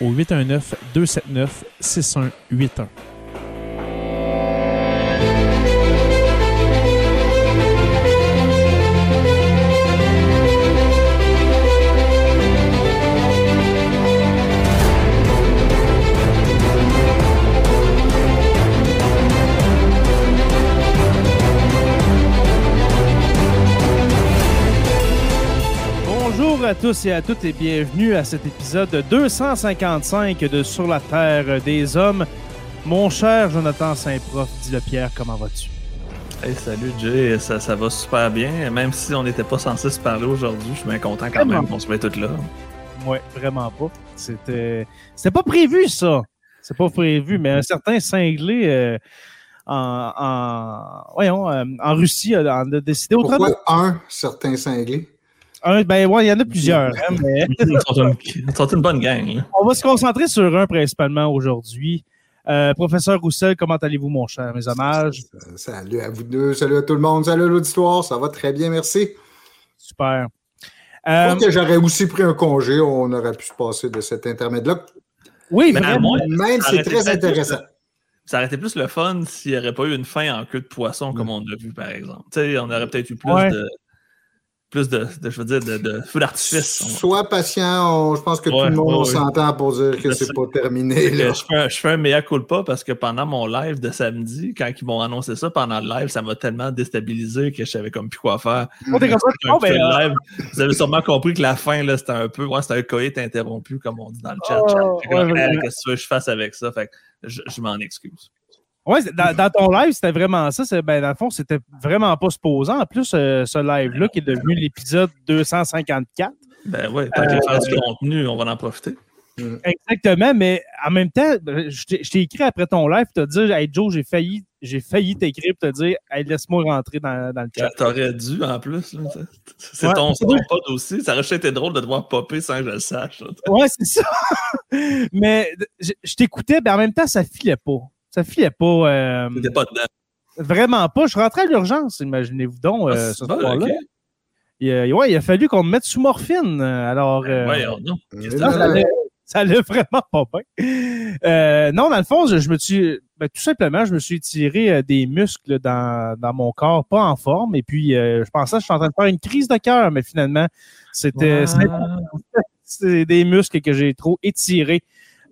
au 819 à tous et à toutes et bienvenue à cet épisode 255 de Sur la Terre des Hommes. Mon cher Jonathan Saint-Prof, dit le Pierre, comment vas-tu? Hey, salut Jay, ça, ça va super bien. Même si on n'était pas censé se parler aujourd'hui, je suis bien content quand Vraiment. même qu'on se met toutes là. Ouais, vraiment pas. C'était, c'était pas prévu ça. C'est pas prévu, mais un certain cinglé euh, en, en, voyons, euh, en Russie a décidé autrement. Pourquoi un certain cinglé? Un, ben ouais, il y en a plusieurs, hein, mais Ils sont une, bonne gang. là. on va se concentrer sur un principalement aujourd'hui. Euh, Professeur Roussel, comment allez-vous, mon cher? Mes hommages. Euh, Salut à vous deux, salut à tout le monde, salut à l'auditoire, ça va très bien, merci. Super. Je Euh, crois que j'aurais aussi pris un congé, on aurait pu se passer de cet intermède-là. oui, Mais vraiment. Même c'est très intéressant. plus- Ça aurait été plus le fun s'il n'y aurait pas eu une fin en queue de poisson comme on a vu, par exemple. Tu sais, on aurait peut-être eu plus Ouais. de. Plus de, de- je veux dire, de, de feu d'artifice. Sois patient, on- je pense que Ouais, tout le monde ouais, ouais. s'entend pour dire que c'est pas terminé. Là. Je fais, un, je fais un mea culpa parce que pendant mon live de samedi, quand ils m'ont annoncé ça pendant le live, ça m'a tellement déstabilisé que je savais comme plus quoi faire. Oh, peu ben, euh, live. Vous avez sûrement compris que la fin, là, c'était un peu. Ouais, c'était un coït interrompu, comme on dit dans le chat. Oh, ouais, comme. Hey, Qu'est-ce que tu veux que je fasse avec ça? Fait que je, je m'en excuse. Ouais, dans, dans ton live, c'était vraiment ça. C'est- Ben, dans le fond, c'était vraiment pas supposant. En plus, euh, ce live-là qui est devenu l'épisode 254. Ben ouais, tant Euh, faire du contenu, on va en profiter. Exactement, mais en même temps, ben, je t'ai je t'ai écrit après ton live pour te dire Hey Joe, j'ai failli, j'ai failli t'écrire pour te dire Hey, laisse-moi rentrer dans, dans le chat. T'aurais dû en plus. là. C'est Ouais. ton, c'est ton pote aussi. Ça aurait été drôle de devoir popper sans que je le sache. là. Ouais, c'est ça. mais je, je t'écoutais, mais en même temps, ça filait pas. Ça filait pas. euh, pas dedans. vraiment pas. Je rentrais à l'urgence, imaginez-vous donc, euh, Ah, ce c'est bon, soir-là. Il, a- ouais, il a fallu qu'on me mette sous morphine. Alors, euh, Voyons donc. Qu'est-ce que Non, ça allait, vraiment pas bien. Euh, non, dans le fond, je, je me suis. ben, tout simplement, je me suis tiré euh, des muscles dans, dans mon corps, pas en forme. Et puis, euh, je pensais que je suis en train de faire une crise de cœur, mais finalement, c'était c'était- c'est des muscles que j'ai trop étirés.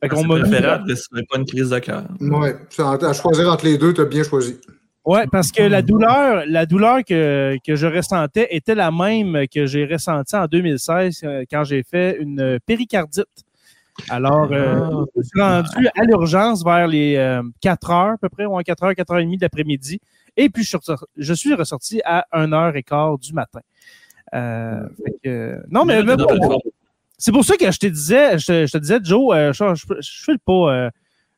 Fait qu'on C'est m'a préférable que ce soit pas une crise de cœur. En- à choisir entre les deux, tu as bien choisi. Ouais, parce que la douleur, la douleur que, que je ressentais était la même que j'ai ressentie en 2016 euh, quand j'ai fait une péricardite. Alors, euh, Ah, je suis rendu à l'urgence vers les euh, 4 heures à peu près, ou 4 heures, 4 heures et demie de l'après-midi. Et puis, je suis, ressor- je suis ressorti à 1h15 du matin. Euh, fait que- non, mais, mais c'est pour ça que je te disais, je te, je te disais, Joe, euh, je, je, je fais le pas. euh,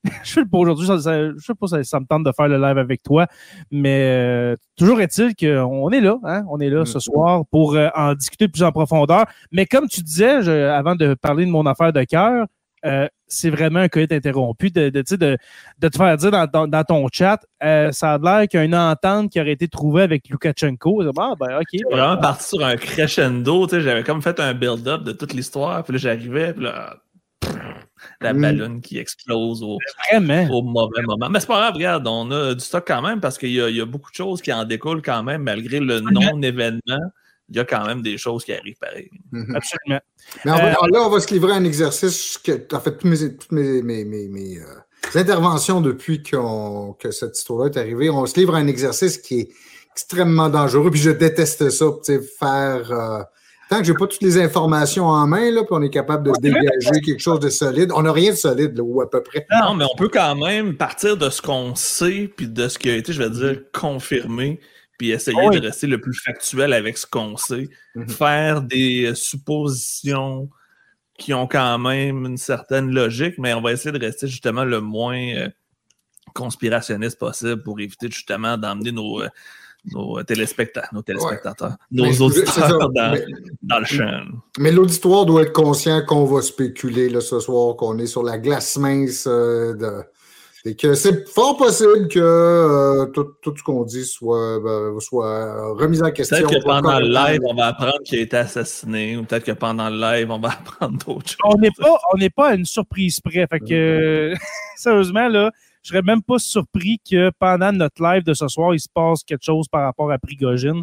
je fais le pas aujourd'hui. ça- ça- Je sais pas si ça me tente de faire le live avec toi, mais euh, toujours est-il qu'on est là, hein? On est là ce soir pour euh, en discuter plus en profondeur. Mais comme tu disais, je- avant de parler de mon affaire de cœur, euh, c'est vraiment un coït interrompu. De, de, de, de te faire dire dans, dans, dans ton chat, euh, ça a l'air qu'il y a une entente qui aurait été trouvée avec Lukashenko. Ah, ben, OK. C'est vraiment parti sur un crescendo. J'avais comme fait un build-up de toute l'histoire. Puis là, j'arrivais, puis là, la Mm. ballonne qui explose au, mauvais moment. Mais c'est pas grave, regarde, on a du stock quand même parce qu'il y, y a beaucoup de choses qui en découlent quand même, malgré le non-événement. Il y a quand même des choses qui arrivent pareil. Mhm. Absolument. Mais on va- Euh, là, on va se livrer à un exercice que, en fait, toutes mes, toutes mes, mes, mes- mes, euh, interventions depuis que cette histoire-là est arrivée, on se livre à un exercice qui est extrêmement dangereux. Puis je déteste ça, tu sais, faire. euh, tant que j'ai pas toutes les informations en main, là, puis on est capable de dégager quelque chose de solide. On n'a rien de solide, là, ou à peu près. Non, mais on peut quand même partir de ce qu'on sait, puis de ce qui a été, je vais dire, confirmé, puis essayer Ah oui. de rester le plus factuel avec ce qu'on sait. Mhm. Faire des euh, suppositions qui ont quand même une certaine logique, mais on va essayer de rester justement le moins euh, conspirationniste possible pour éviter justement d'emmener nos, euh, nos, téléspectateurs, nos téléspectateurs, auditeurs dans, Mais- dans le champ. Mais l'auditoire doit être conscient qu'on va spéculer là, ce soir, qu'on est sur la glace mince euh, de- et que c'est fort possible que euh, tout, tout ce qu'on dit soit, ben, soit remis en question. Peut-être que pendant le live, on va apprendre qu'il a été assassiné, ou peut-être que pendant le live, on va apprendre d'autres choses. On n'est pas, on n'est pas à une surprise près. Fait que, sérieusement, là, je serais même pas surpris que pendant notre live de ce soir, il se passe quelque chose par rapport à Prigogine.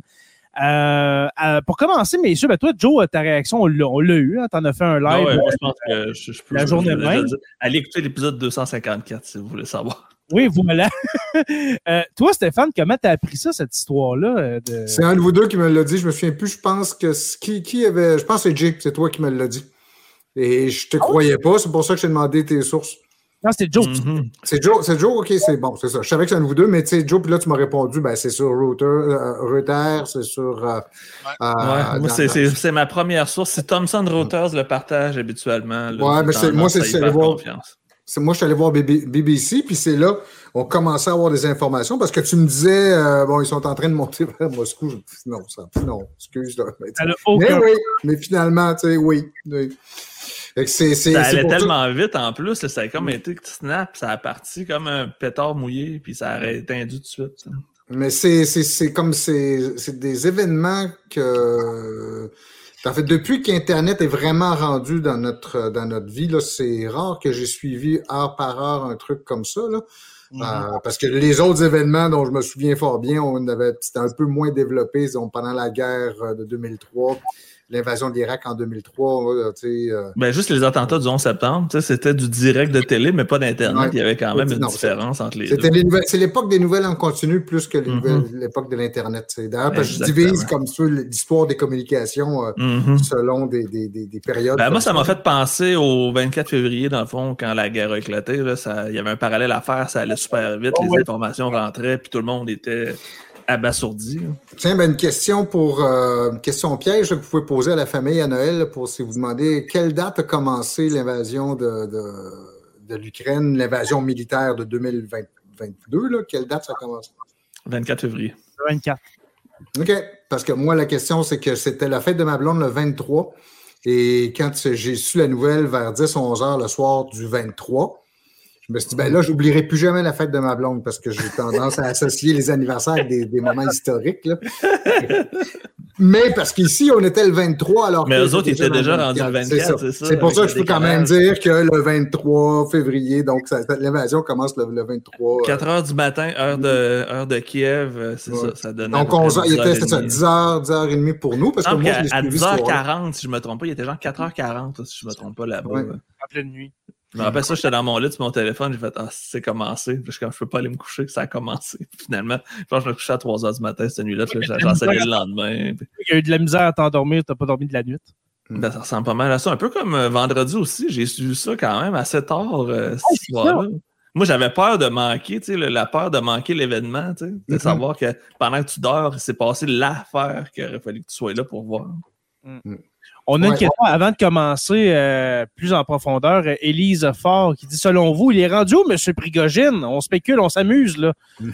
Euh, euh, pour commencer, messieurs, ben toi, Joe, ta réaction, on l'a on l'a eu. Hein, T'en as fait un Ah live. ouais, moi, je pense que je, je peux. La je- journée je- je- même. je- Allez écouter l'épisode 254 si vous voulez savoir. Oui, voilà. Euh, toi, Stéphane, comment t'as appris ça, cette histoire-là? euh, de- C'est un de vous deux qui me l'a dit. Je me souviens plus. Je pense que qui, qui avait. Je pense que c'est Jay. C'est toi qui me l'as dit. Et je te croyais pas. C'est pour ça que j'ai demandé tes sources. Non, c'était Joe. Mhm. C'est Joe, c'est Joe, ok, c'est bon, c'est ça. Je savais que c'est un de vous deux, mais tu sais, Joe, puis là, tu m'as répondu, ben, c'est sur Reuters, euh, Reuters, c'est sur. euh, euh, Ouais, moi, dans- c'est- c'est c'est ma première source. Si Thomson Reuters le partage habituellement, là, Ouais, mais c'est- moi, tendance c'est- c'est c'est- moi, je suis allé voir BB BBC, puis c'est là, on commençait à avoir des informations parce que tu me disais, euh, bon, ils sont en train de monter vers Moscou. Je non, ça, non, excuse. Là, mais, mais oui, mais finalement, tu sais, oui. oui. C'est- Ça allait tellement vite en plus, là, ça a comme été snap, ça a parti comme un pétard mouillé, puis ça a éteint tout de suite. ça. Mais c'est, c'est, c'est comme c'est, c'est des événements que. En fait, depuis qu'Internet est vraiment rendu dans notre, dans notre vie, là, c'est rare que j'ai suivi heure par heure un truc comme ça. Là. Mhm. Euh, parce que les autres événements dont je me souviens fort bien, on avait, c'était un peu moins développé disons, pendant la guerre euh, de 2003, l'invasion de l'Irak en 2003. euh, tu sais, euh, Ben, juste les attentats du 11 septembre, tu sais, c'était du direct de télé, mais pas d'Internet. Ouais. Il y avait quand même une Non, différence entre les C'était deux. nouvelles- c'est l'époque des nouvelles en continu plus que Mhm. l'époque de l'Internet. D'ailleurs, parce que je divise comme ça l'histoire des communications euh, Mhm. selon des, des, des, des périodes. Ben, moi, ça m'a fait penser au 24 février, dans le fond, quand la guerre a éclaté. Là, ça, il y avait un parallèle à faire, ça allait super vite, Oh, les ouais. informations rentraient, puis tout le monde était abasourdi. là. Tiens, ben, une question pour euh, une question piège que vous pouvez poser à la famille à Noël pour si vous demandez quelle date a commencé l'invasion de, de, de l'Ukraine, l'invasion militaire de 2022, là, quelle date ça a commencé? 24 février. 24. OK. Parce que moi, la question, c'est que c'était la fête de ma blonde le 23. Et quand j'ai su la nouvelle vers 10-11 heures le soir du 23, je me suis dit, ben là, j'oublierai plus jamais la fête de ma blonde parce que j'ai tendance à associer les anniversaires avec des, des moments historiques. là. Mais parce qu'ici, on était le 23 alors Mais que eux autres, étaient déjà dans rendus le 24, C'est ça. c'est ça, C'est pour ça que je peux quand même dire que le 23 février, donc ça- l'invasion commence le, le 23. euh, 4 heures du matin, heure de, heure de Kiev, euh, c'est Ouais. ça, ça donne. donc, 11 heures, il était c'est ça, 10 heures, 10 heures et demie pour nous parce que Non, moi, puis je l'ai à, à suivi ce soir-là. 10h40, si je me trompe pas, il était genre 4h40, si je me trompe pas là-bas. Ouais. En pleine nuit. Je me rappelle ça, j'étais dans mon lit sur mon téléphone, j'ai fait Ah, c'est commencé. Puis je suis comme je peux pas aller me coucher, ça a commencé. Puis finalement, je pense que je me couchais à 3 h du matin cette nuit-là, j'enseignais le lendemain. Puis, Il y a eu de la misère à t'endormir, t'as pas dormi de la nuit. ben, ça ressemble pas mal à ça. Un peu comme euh, vendredi aussi, j'ai su ça quand même assez tard euh, ce c'est soir-là. Moi, j'avais peur de manquer, tu sais, la peur de manquer l'événement, tu sais, de Mhm. savoir que pendant que tu dors, il s'est passé l'affaire qu'il aurait fallu que tu sois là pour voir. On a une Ouais. question avant de commencer euh, plus en profondeur. Euh, Élise Fort qui dit Selon vous, il est rendu où, M. Prigogine? On spécule, on s'amuse, là.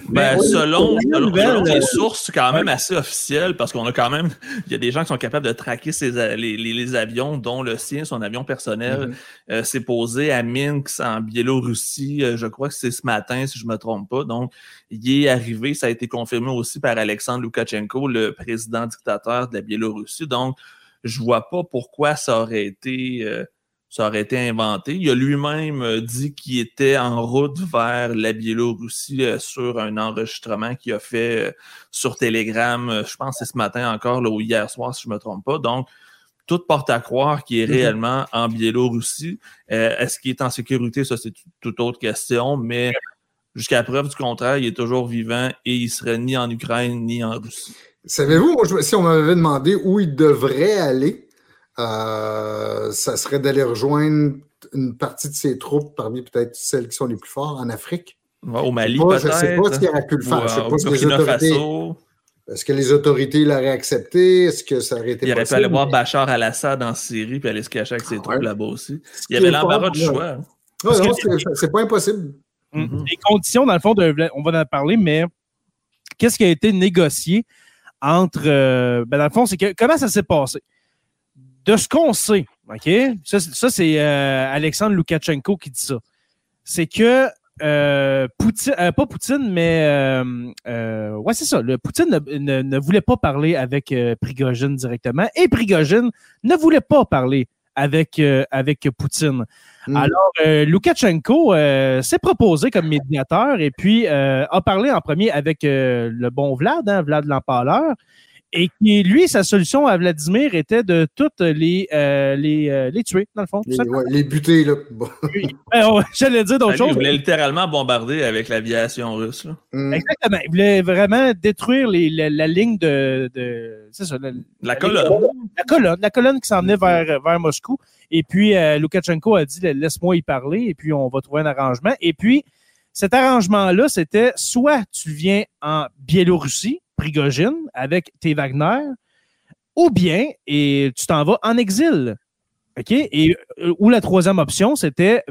Ben, oui, selon, selon, nouvelle, selon euh, les sources quand même assez officielles, parce qu'on a quand même, il y a des gens qui sont capables de traquer ces, a- les, les- les avions, dont le sien, son avion personnel, Mhm. euh, s'est posé à Minsk en Biélorussie. euh, je crois que c'est ce matin, si je me trompe pas. Donc, il est arrivé, ça a été confirmé aussi par Alexandre Loukachenko, le président dictateur de la Biélorussie. Donc, je vois pas pourquoi ça aurait été, euh, ça aurait été inventé. Il a lui-même euh, dit qu'il était en route vers la Biélorussie euh, sur un enregistrement qu'il a fait euh, sur Telegram, je pense que c'est ce matin encore, là, ou hier soir, si je me trompe pas. Donc, tout porte à croire qu'il est Mhm. réellement en Biélorussie. Est-ce qu'il est en sécurité? Ça, c'est tout- toute autre question, mais jusqu'à preuve du contraire, il est toujours vivant et il serait ni en Ukraine ni en Russie. Savez-vous, si on m'avait demandé où il devrait aller, euh, ça serait d'aller rejoindre une partie de ses troupes, parmi peut-être celles qui sont les plus fortes en Afrique. Ouais, au Mali, Pas, je peut-être. ne sais pas ce qu'il aurait pu le faire. ou, Je sais pas si les autorités. Est-ce que les autorités l'auraient accepté? Est-ce que ça aurait été Il aurait pu possible? aller voir Bachar al-Assad en Syrie puis aller se cacher avec ses Ah, troupes ouais. là-bas aussi. Il y avait l'embarras du choix. non, que- c'est- pas impossible. Mhm. Les conditions, dans le fond, de, on va en parler, mais qu'est-ce qui a été négocié entre. euh, ben dans le fond, c'est que comment ça s'est passé? De ce qu'on sait, OK? Ça, ça, c'est euh, Alexandre Loukachenko qui dit ça. C'est que euh, Poutine, pas Poutine, mais ouais, c'est ça. Le Poutine ne, ne- ne voulait pas parler avec Prigogine directement et Prigogine ne voulait pas parler avec, euh, avec Poutine. Mm. Alors, euh, Loukachenko euh, s'est proposé comme médiateur et puis euh, a parlé en premier avec euh, le bon Vlad, hein, Vlad l'Empaleur. Et qui, lui, sa solution à Vladimir était de toutes les, euh, les, euh, les tuer, dans le fond. Les, simplement. ouais, les butés, là. Bon. Ben, J'allais dire d'autres lui, Il choses. voulait littéralement bombarder avec l'aviation russe. là. Mm. Exactement. Il voulait vraiment détruire les, la, la ligne de. de c'est ça, la, La colonne. la colonne, la colonne qui s'en venait vers, vers Moscou. Et puis, euh, Loukachenko a dit laisse-moi y parler, et puis on va trouver un arrangement. Et puis, cet arrangement-là, c'était soit tu viens en Biélorussie, Avec tes Wagner, ou bien et tu t'en vas en exil. OK? Et, euh, ou la troisième option, c'était,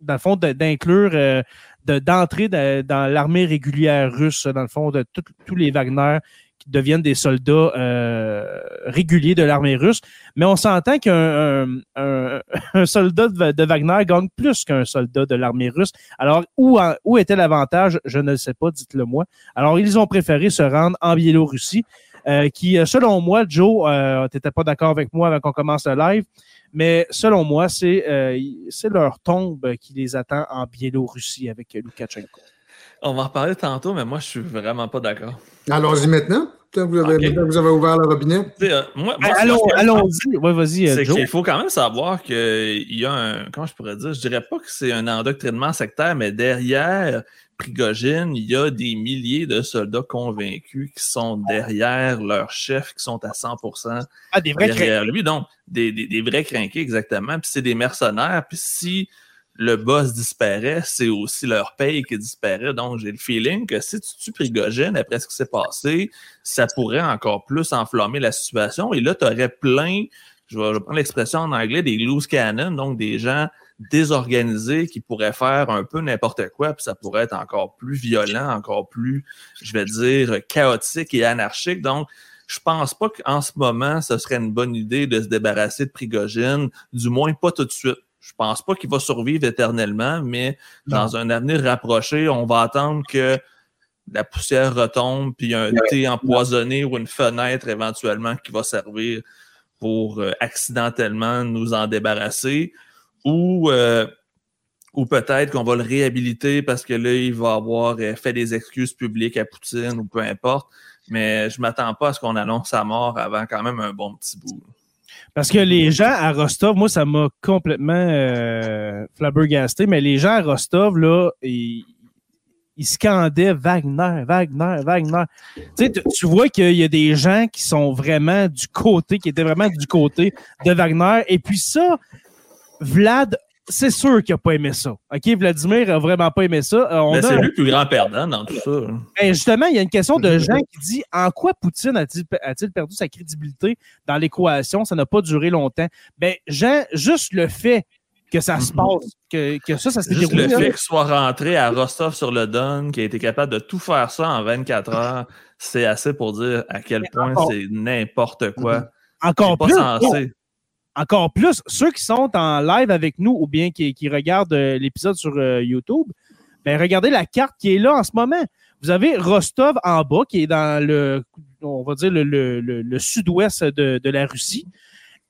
dans le fond, d'inclure, euh, de- d'entrer dans, l'armée régulière russe, dans le fond, de tous les Wagner deviennent des soldats euh, réguliers de l'armée russe. Mais on s'entend qu'un un, un- soldat de, Wagner gagne plus qu'un soldat de l'armée russe. Alors, où, où était l'avantage? Je ne sais pas, dites-le moi. Alors, ils ont préféré se rendre en Biélorussie, euh, qui, euh, selon moi, Joe, euh, tu pas d'accord avec moi avant qu'on commence le live, mais selon moi, c'est c'est leur tombe qui les attend en Biélorussie avec Loukachenko. On va en reparler tantôt, mais moi, je suis vraiment pas d'accord. Allons-y maintenant. Vous avez, vous avez ouvert le robinet. Euh, moi, moi, allons, ce que je pense, allons-y. Ouais, vas-y, euh, C'est Joe. qu'il faut quand même savoir qu'il y a un. Comment je pourrais dire? Je dirais pas que c'est un endoctrinement sectaire, mais derrière Prigogine, il y a des milliers de soldats convaincus qui sont derrière leur chef, qui sont à 100% Ah, des vrais derrière lui. Donc, des, des, des vrais crinqués, exactement. Puis c'est des mercenaires. Puis si le boss disparaît, c'est aussi leur paye qui disparaît. Donc, j'ai le feeling que si tu tues Prigogine après ce qui s'est passé, ça pourrait encore plus enflammer la situation. Et là, tu aurais plein, je vais, l'expression en anglais, des loose cannons, donc des gens désorganisés qui pourraient faire un peu n'importe quoi, puis ça pourrait être encore plus violent, encore plus, je vais dire, chaotique et anarchique. Donc, je pense pas qu'en ce moment, ce serait une bonne idée de se débarrasser de Prigogine, du moins pas tout de suite. Je pense pas qu'il va survivre éternellement, mais dans un avenir rapproché, on va attendre que la poussière retombe, puis il y a un thé empoisonné ou une fenêtre éventuellement qui va servir pour euh, accidentellement nous en débarrasser, ou, euh, ou peut-être qu'on va le réhabiliter parce que là, il va avoir euh, fait des excuses publiques à Poutine ou peu importe. Mais je m'attends pas à ce qu'on annonce sa mort avant quand même un bon petit bout. Parce que les gens à Rostov, moi, ça m'a complètement euh, flabbergasté, mais les gens à Rostov, là, ils, ils scandaient Wagner, Wagner, Wagner. Tu sais, tu- tu vois qu'il y a des gens qui sont vraiment du côté, qui étaient vraiment du côté de Wagner. Et puis ça, Vlad c'est sûr qu'il n'a pas aimé ça. OK, Vladimir a vraiment pas aimé ça. Euh, on Mais a- c'est lui le plus grand perdant dans tout ça. Ben, justement, il y a une question de Jean qui dit En quoi Poutine a-t-il a-t-il perdu sa crédibilité dans l'équation? Ça n'a pas duré longtemps. Ben, Jean, juste le fait que ça se Mhm. passe, que, que ça, ça s'est Juste déroulé. le fait qu'il soit rentré à Rostov-sur-le-Don, qui a été capable de tout faire ça en 24 heures, c'est assez pour dire à quel point encore- c'est n'importe quoi. Encore C'est pas plus, censé. Encore plus, ceux qui sont en live avec nous ou bien qui, qui regardent euh, l'épisode sur euh, YouTube, ben regardez la carte qui est là en ce moment. Vous avez Rostov en bas, qui est dans le, on va dire, le, le- le- le sud-ouest de, de la Russie.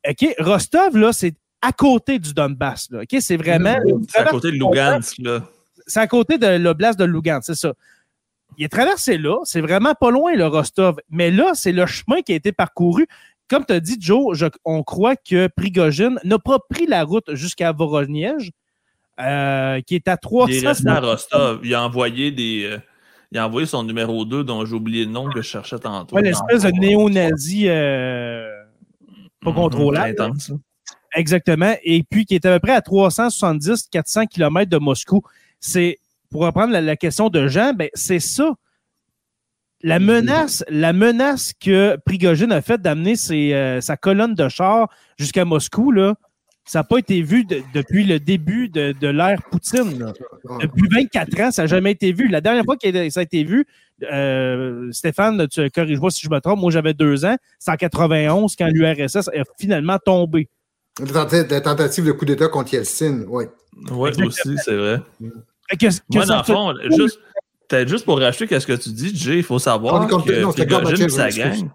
OK, Rostov, là, c'est à côté du Donbass. Là. OK, c'est vraiment. C'est à côté de Lugansk, là. C'est à côté de l'oblast de Lugansk, c'est ça. Il est traversé là, c'est vraiment pas loin, le Rostov. Mais là, c'est le chemin qui a été parcouru. Comme tu as dit, Joe, je- on croit que Prigogine n'a pas pris la route jusqu'à Voronezh, euh, qui est à 300. Il est resté à Rostov. Il a envoyé des. euh, il a envoyé son numéro 2, dont j'ai oublié le nom que je cherchais tantôt. Ouais, l'espèce de néo-nazi euh, pas Mhm, contrôlable. intense, ça. Exactement. Et puis qui est à peu près à 370-400 km de Moscou. C'est, pour reprendre la, la question de Jean, ben, c'est ça. La menace, la menace que Prigogine a faite d'amener euh, sa colonne de chars jusqu'à Moscou, là, ça n'a pas été vu de- depuis le début de, de l'ère Poutine. là. Depuis 24 ans, ça n'a jamais été vu. La dernière fois que ça a été vu, euh, Stéphane, tu corrige-moi si je me trompe, moi j'avais deux ans, c'est en 91 quand l'URSS a finalement tombé. La tenta- la tentative de coup d'État contre Yeltsin, oui. Oui, aussi, c'est vrai. Que- que Moi, dans le fond, juste, peut-être juste pour racheter qu'est-ce que tu dis, Jay, il faut savoir contre- que Prigogine et sa gang.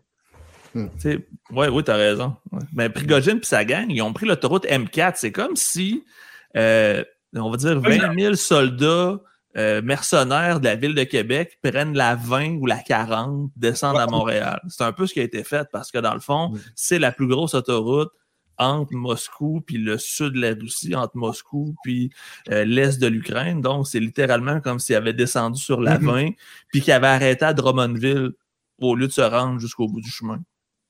Hmm. tu sais, Ouais, oui, t'as raison. Mais Prigogine et sa gang, ils ont pris l'autoroute M4. C'est comme si, euh, on va dire, 20 000 soldats euh, mercenaires de la ville de Québec prennent la 20 ou la 40, descendent à Montréal. C'est un peu ce qui a été fait parce que, dans le fond, Hmm. c'est la plus grosse autoroute entre Moscou puis le sud de la Russie, entre Moscou puis euh, l'est de l'Ukraine. Donc, c'est littéralement comme s'il avait descendu sur la Mhm. 20 puis qu'il avait arrêté à Drummondville au lieu de se rendre jusqu'au bout du chemin.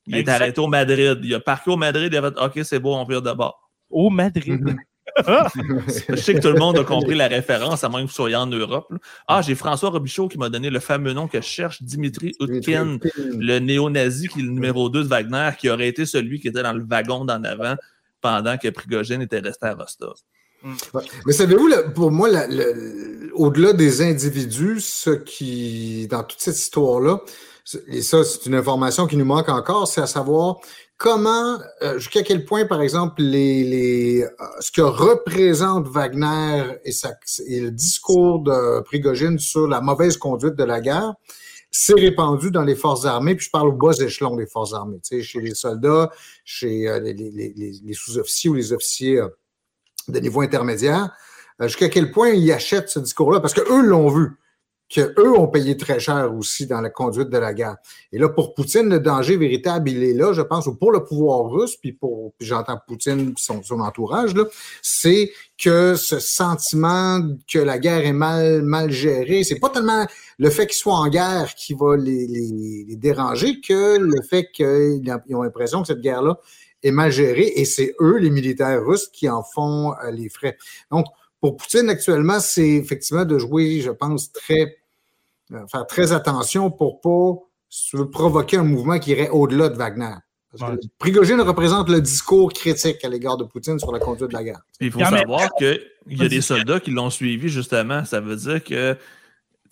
Il est arrêté au Madrid. Il a parqué au Madrid. Il a fait OK, c'est bon, on vire de bord. Au Madrid. Je sais que tout le monde a compris la référence, à moins que vous soyez en Europe. là. Ah, j'ai François Robichaud qui m'a donné le fameux nom que je cherche, Dimitri Utkin, le néo-nazi qui est le numéro 2 de Wagner, qui aurait été celui qui était dans le wagon d'en avant pendant que Prigogine était resté à Rostov. Mais savez-vous, pour moi, au-delà des individus, ce qui, dans toute cette histoire-là, et ça, c'est une information qui nous manque encore, c'est à savoir comment, euh, jusqu'à quel point, par exemple, euh, ce que représente Wagner et, sa- le discours de Prigogine sur la mauvaise conduite de la guerre s'est répandu dans les forces armées, puis je parle au bas échelon des forces armées, tu sais, chez les soldats, chez euh, les, sous-officiers ou les officiers de niveau intermédiaire, jusqu'à quel point ils achètent ce discours-là, parce qu'eux l'ont vu, qu'eux ont payé très cher aussi dans la conduite de la guerre. Et là, pour Poutine, le danger véritable, il est là, je pense, ou pour le pouvoir russe, puis pour, puis j'entends Poutine son, entourage, là, c'est que ce sentiment que la guerre est mal, mal gérée, c'est pas tellement le fait qu'ils soient en guerre qui va les, déranger que le fait qu'ils ont- l'impression que cette guerre-là est mal gérée et c'est eux, les militaires russes, qui en font euh, les frais. Donc, pour Poutine, actuellement, c'est effectivement de jouer, je pense, très, faire très attention pour pas, si tu veux, provoquer un mouvement qui irait au-delà de Wagner. Parce Ouais. que Prigogine représente le discours critique à l'égard de Poutine sur la conduite de la guerre. Il faut Quand même- savoir qu'il y a des soldats qui l'ont suivi, justement. Ça veut dire que tu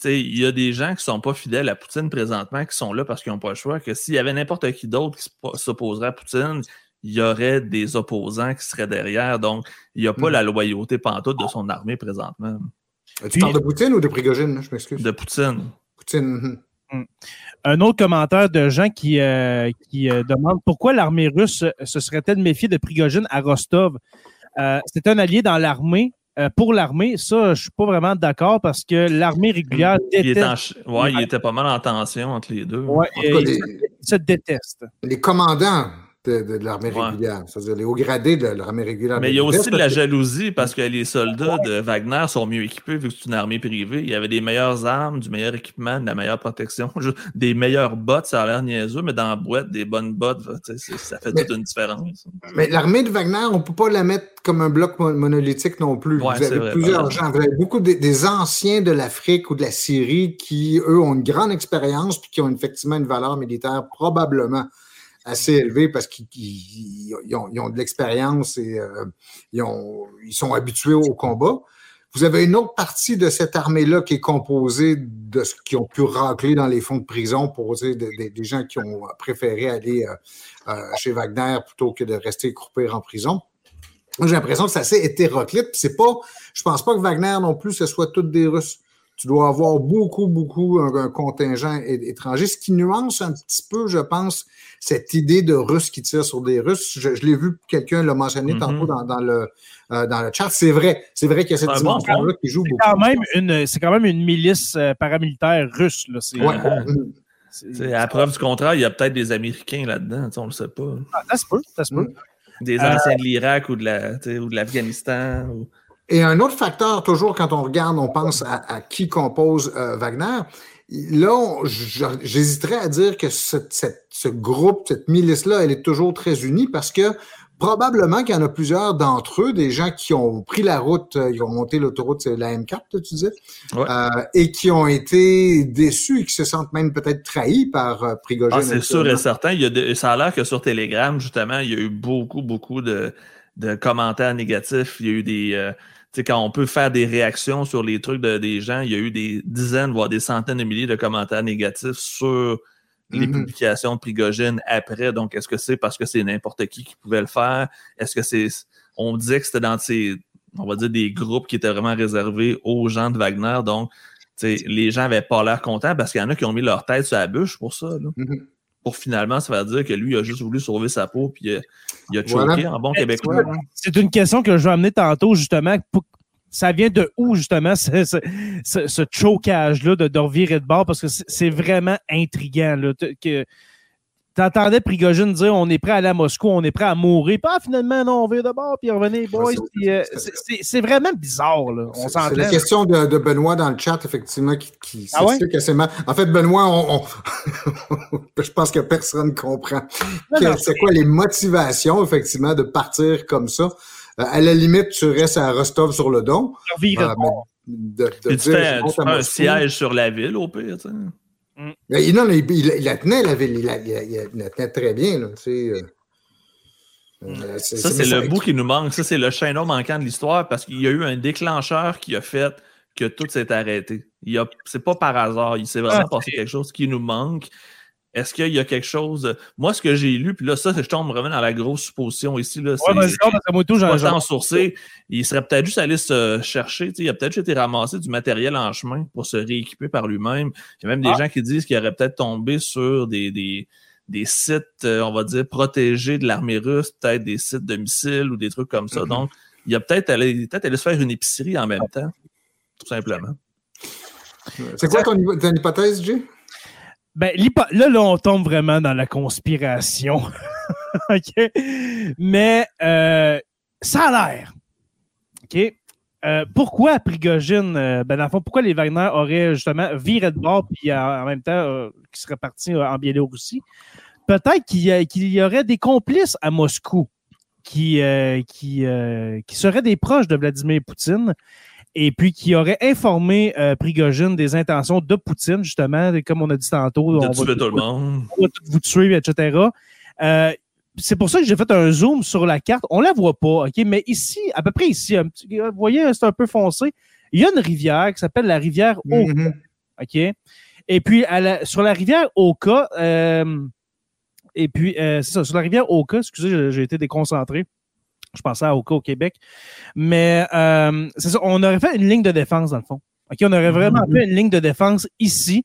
sais, il y a des gens qui ne sont pas fidèles à Poutine présentement, qui sont là parce qu'ils n'ont pas le choix, que s'il y avait n'importe qui d'autre qui s'oppo- s'opposerait à Poutine, il y aurait des opposants qui seraient derrière. Donc, il n'y a pas Mm. la loyauté pantoute de son armée présentement, Euh, Tu Puis- parles de Poutine ou de Prigogine? Je m'excuse. de Poutine. Poutine. mhm. Un autre commentaire de gens qui, euh, qui euh, demande pourquoi l'armée russe se serait-elle méfiée de Prigogine à Rostov? Euh, c'est un allié dans l'armée. Euh, pour l'armée, ça, je suis pas vraiment d'accord parce que l'armée régulière Il, est en déteste. ouais, il était pas mal en tension entre les deux. Ouais, En tout cas, euh, les, ils se détestent. les commandants de, de, de l'armée Ouais. régulière. C'est-à-dire les hauts gradés de l'armée régulière. Mais il y a aussi de la jalousie parce que les soldats de Wagner sont mieux équipés vu que c'est une armée privée. Il y avait des meilleures armes, du meilleur équipement, de la meilleure protection, des meilleures bottes, ça a l'air niaiseux, mais dans la boîte, des bonnes bottes, ça fait Mais- toute une différence. Mais l'armée de Wagner, on ne peut pas la mettre comme un bloc mo- monolithique non plus. Ouais, vous avez vrai, plusieurs gens. Vous avez beaucoup des, des anciens de l'Afrique ou de la Syrie qui, eux, ont une grande expérience puis qui ont effectivement une valeur militaire probablement assez élevée parce qu'ils qu'ils- ils ont, de l'expérience et euh, ils, ont- ils sont habitués au combat. Vous avez une autre partie de cette armée-là qui est composée de ce qui ont pu racler dans les fonds de prison pour des gens qui ont préféré aller euh, euh, chez Wagner plutôt que de rester croupir en prison. J'ai l'impression que c'est assez hétéroclite. C'est pas, je pense pas que Wagner non plus, ce soit toutes des Russes. Tu dois avoir beaucoup, beaucoup un, un contingent étranger, ce qui nuance un petit peu, je pense, cette idée de Russes qui tirent sur des Russes. Je, je l'ai vu, quelqu'un l'a mentionné tantôt dans, dans le, euh, dans le chat. C'est vrai, c'est vrai qu'il y a cette bon dimension-là qui joue C'est beaucoup. quand même une, c'est quand même une milice euh, paramilitaire russe. Là. C'est, Ouais. Sais, à preuve du contraire, il y a peut-être des Américains là-dedans, on le sait pas. Ah, ça se peut, ça se peut. Mm. Des Euh, anciens de l'Irak ou de la, tu sais, ou de l'Afghanistan. ou- Et un autre facteur, toujours quand on regarde, on pense à, qui compose euh, Wagner. Là, j'hésiterais à dire que ce, cette- ce groupe, cette milice-là, elle est toujours très unie parce que probablement qu'il y en a plusieurs d'entre eux, des gens qui ont pris la route, euh, ils ont monté l'autoroute, c'est la M4, là, tu disais, Ouais. euh, et qui ont été déçus et qui se sentent même peut-être trahis par euh, Prigogine. Ah, c'est sûr et certain. Il y a de- ça a l'air que sur Telegram, justement, il y a eu beaucoup, beaucoup de, de commentaires négatifs. Il y a eu des. euh, tu sais, quand on peut faire des réactions sur les trucs de, des gens, il y a eu des dizaines, voire des centaines de milliers de commentaires négatifs sur les Mhm. publications de Prigogine après. Donc, est-ce que c'est parce que c'est n'importe qui qui pouvait le faire? Est-ce que c'est. On disait que c'était dans ces. On va dire des groupes qui étaient vraiment réservés aux gens de Wagner. Donc, tu sais, les gens n'avaient pas l'air contents parce qu'il y en a qui ont mis leur tête sur la bûche pour ça. Là Mhm. pour finalement se faire dire que lui il a juste voulu sauver sa peau puis il a, il a choqué Voilà. en bon québécois. tu hein. C'est une question que je vais amener tantôt, justement. Ça vient de où, justement, ce, ce, ce- ce chocage-là de, de revirer de bord? Parce que c'est vraiment intriguant. Là, que, T'entendais Prigogine dire on est prêt à aller à Moscou, on est prêt à mourir. Puis ah, finalement, non, on vire de bord, puis revenez, boys. euh, c'est- vraiment bizarre. Là. On C'est- la question de, de Benoît dans le chat, effectivement, qui, qui Ah ouais? mal. En fait, Benoît, on, on- je pense que personne comprend. Que- non, C'est quoi les motivations, effectivement, de partir comme ça? Euh, à la limite, tu restes à Rostov-sur-le-Don. revirer de euh, bord. mais de, tu dire, fais, tu un siège sur la ville au pire. tu sais. Mais il- non, mais il, il- il la tenait, la ville. Il la, il la- il la tenait très bien. Là, tu sais, euh. Euh, Ça, c'est le bout qui nous manque. Ça, c'est le chaînon manquant de l'histoire parce qu'il y a eu un déclencheur qui a fait que tout s'est arrêté. Il y a- C'est pas par hasard. Il s'est vraiment Ah, passé quelque chose qui nous manque. Est-ce qu'il y a quelque chose. Moi, ce que j'ai lu, puis là, ça, je tombe vraiment dans la grosse supposition ici. Là, Ouais, c'est- j'en- sourcé. Il serait peut-être juste allé se chercher. tu sais, Il a peut-être juste été ramassé du matériel en chemin pour se rééquiper par lui-même. Il y a même des Ah. gens qui disent qu'il aurait peut-être tombé sur des, des, des sites, euh, on va dire, protégés de l'armée russe, peut-être des sites de missiles ou des trucs comme ça. Mhm. Donc, il a peut-être allé, peut allé se faire une épicerie en même temps, tout simplement. C'est quoi ton, ton hypothèse, Jay? Ben, là, là, on tombe vraiment dans la conspiration. Mais euh, ça a l'air. OK? Euh, pourquoi Prigogine, euh, ben, dans le fond, pourquoi les Wagner auraient justement viré de bord puis en même temps qui seraient partis euh, en Biélorussie? Peut-être qu'il y, y aurait des complices à Moscou qui, qui, qui seraient des proches de Vladimir Poutine et puis qui auraient informé euh, Prigogine des intentions de Poutine, justement, comme on a dit tantôt. De on va tuer tout le monde. on va vous tuer, etc. Euh, c'est pour ça que j'ai fait un zoom sur la carte. On la voit pas, OK? Mais ici, à peu près ici, un petit- vous voyez, c'est un peu foncé. Il y a une rivière qui s'appelle la rivière Oka, Mhm. OK? Et puis, à la- sur la rivière Oka, euh, et puis, euh, c'est ça, sur la rivière Oka, excusez, j'ai- j'ai été déconcentré. Je pensais à Oka au Québec. Mais euh, c'est ça, on aurait fait une ligne de défense, dans le fond. OK? On aurait vraiment fait une ligne de défense ici.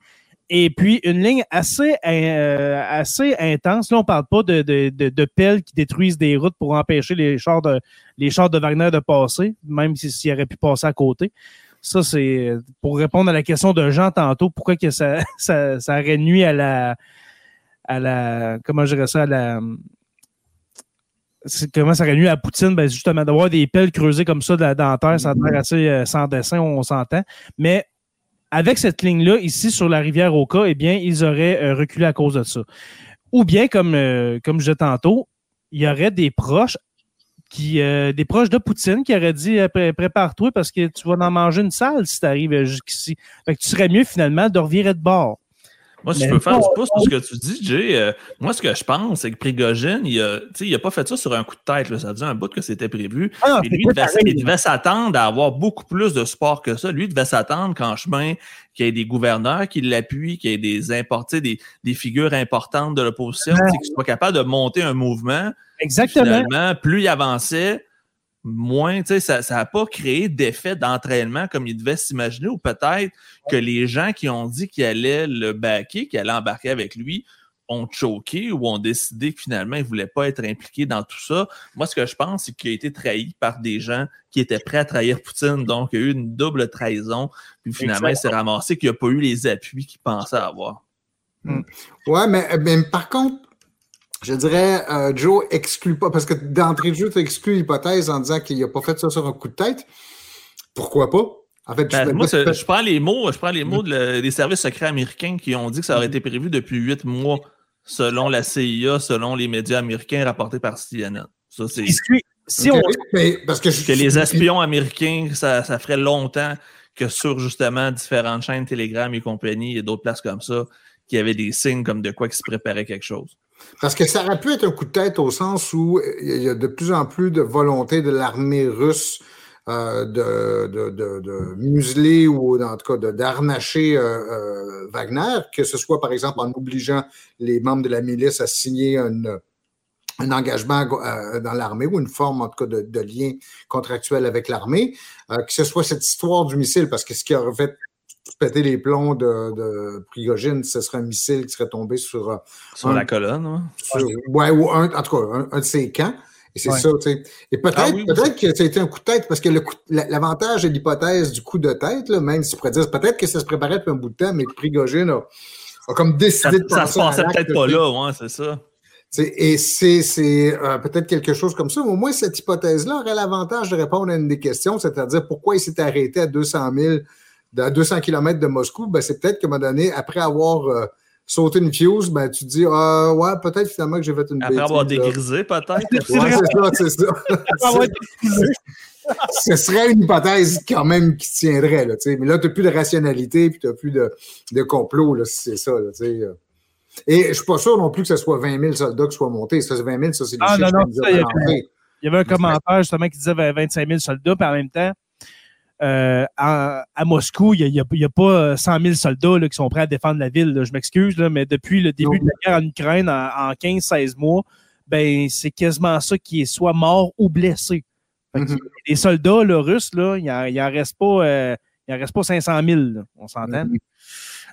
Et puis, une ligne assez, euh, assez intense. Là, on parle pas de, de, de, de pelles qui détruisent des routes pour empêcher les chars de, les chars de Wagner de passer, même si- s'ils auraient pu passer à côté. Ça, c'est pour répondre à la question de Jean tantôt, pourquoi que ça, ça, ça aurait nuit à la, à la, comment je dirais ça, à la, comment ça aurait nu à Poutine? Ben, justement, d'avoir des pelles creusées comme ça dans, la terre, ça a l'air assez euh, sans dessin, on s'entend. Mais avec cette ligne-là, ici, sur la rivière Oka, eh bien, ils auraient euh, reculé à cause de ça. Ou bien, comme, euh, comme je disais tantôt, il y aurait des proches qui des proches de Poutine qui auraient dit Pré- prépare-toi parce que tu vas en manger une salle si tu arrives jusqu'ici. Fait que tu serais mieux finalement de revirer de bord. Moi, si Mais je peux faire du pouce sur ce que tu dis, Jay, euh, moi, ce que je pense, c'est que Prigogine, il a, tu sais, il a pas fait ça sur un coup de tête. Là. Ça faisait un bout que c'était prévu. Ah Et lui, il devait, pareil. il devait s'attendre à avoir beaucoup plus de support que ça. Lui, il devait s'attendre qu'en chemin, qu'il y ait des gouverneurs qui l'appuient, qu'il y ait des importés, des, des figures importantes de l'opposition, Ouais. sais, qu'il soit capable de monter un mouvement. Exactement. Finalement, plus il avançait, moins, tu sais, ça n'a pas créé d'effet d'entraînement comme il devait s'imaginer, ou peut-être que les gens qui ont dit qu'ils allaient le baquer, qu'ils allaient embarquer avec lui, ont choqué ou ont décidé que finalement, ils ne voulaient pas être impliqués dans tout ça. Moi, ce que je pense, c'est qu'il a été trahi par des gens qui étaient prêts à trahir Poutine. Donc, il y a eu une double trahison. Puis finalement, il s'est ramassé qu'il n'a pas eu les appuis qu'il pensait avoir. Ouais, mais, mais par contre, je dirais, euh, Joe exclut pas, parce que d'entrée de jeu, tu exclus l'hypothèse en disant qu'il n'a pas fait ça sur un coup de tête. Pourquoi pas? En fait, Ben, je- moi, je- prends les mots, je prends les mots de le- des services secrets américains qui ont dit que ça aurait été prévu depuis huit mois, selon la CIA, selon les médias américains rapportés par CNN. Ça, c'est Si, on, mais parce que, je- que les espions américains, ça, ça ferait longtemps que sur justement différentes chaînes Telegram et compagnie et d'autres places comme ça, qu'il y avait des signes comme de quoi qui se préparait quelque chose. Parce que ça aurait pu être un coup de tête au sens où il y a de plus en plus de volonté de l'armée russe euh, de, museler ou en tout cas d'arnacher euh, euh, Wagner, que ce soit par exemple en obligeant les membres de la milice à signer un engagement euh, dans l'armée ou une forme en tout cas de, lien contractuel avec l'armée, euh, que ce soit cette histoire du missile, parce que ce qui aurait fait péter les plombs de, de Prigogine, ce serait un missile qui serait tombé sur euh, Sur la colonne, ouais. sur- ouais, ou un, en tout cas, un, un de ses camps. Et c'est Ouais. ça, tu sais. Et peut-être Ah oui, peut-être que ça a été un coup de tête, parce que le coup- la- l'avantage de l'hypothèse du coup de tête, là, même si tu pourrais dire, peut-être que ça se préparait depuis un bout de temps, mais que Prigogine a, a comme Ça, décidé de ça passer se passait peut-être pas là, ouais, c'est ça. Et c'est c'est, euh, peut-être quelque chose comme ça. mais Au moins, cette hypothèse-là aurait l'avantage de répondre à une des questions, c'est-à-dire pourquoi il s'est arrêté à 200 000, de- à 200 km de Moscou. Ben, c'est peut-être qu'à un moment donné, après avoir euh, sauté une fuse, ben, tu te dis, ah, ouais, peut-être finalement que j'ai fait une Après bêtise, avoir dégrisé, peut-être. Ouais, c'est ça, c'est ça. Ce serait une hypothèse quand même qui tiendrait, là, tu sais. Mais là, tu n'as plus de rationalité, puis tu n'as plus de, de complot, là, si c'est ça, là, sais. Et je suis pas sûr non plus que ce soit 20 000 soldats qui soient montés. Ça, c'est 20 000, ça, c'est Ah, non, non, ça, y il y avait un commentaire justement qui disait 25 000 soldats, puis en même temps, euh, à, à Moscou, il n'y a, pas euh, 100 000 soldats là, qui sont prêts à défendre la ville. là. Je m'excuse, mais depuis le début de la guerre en Ukraine, en, en 15-16 mois, ben, c'est quasiment ça qui est soit mort ou blessé. Mhm. Les soldats là, russes, là, il n'en reste, euh, reste pas 500 000, là, on s'entend. Mhm.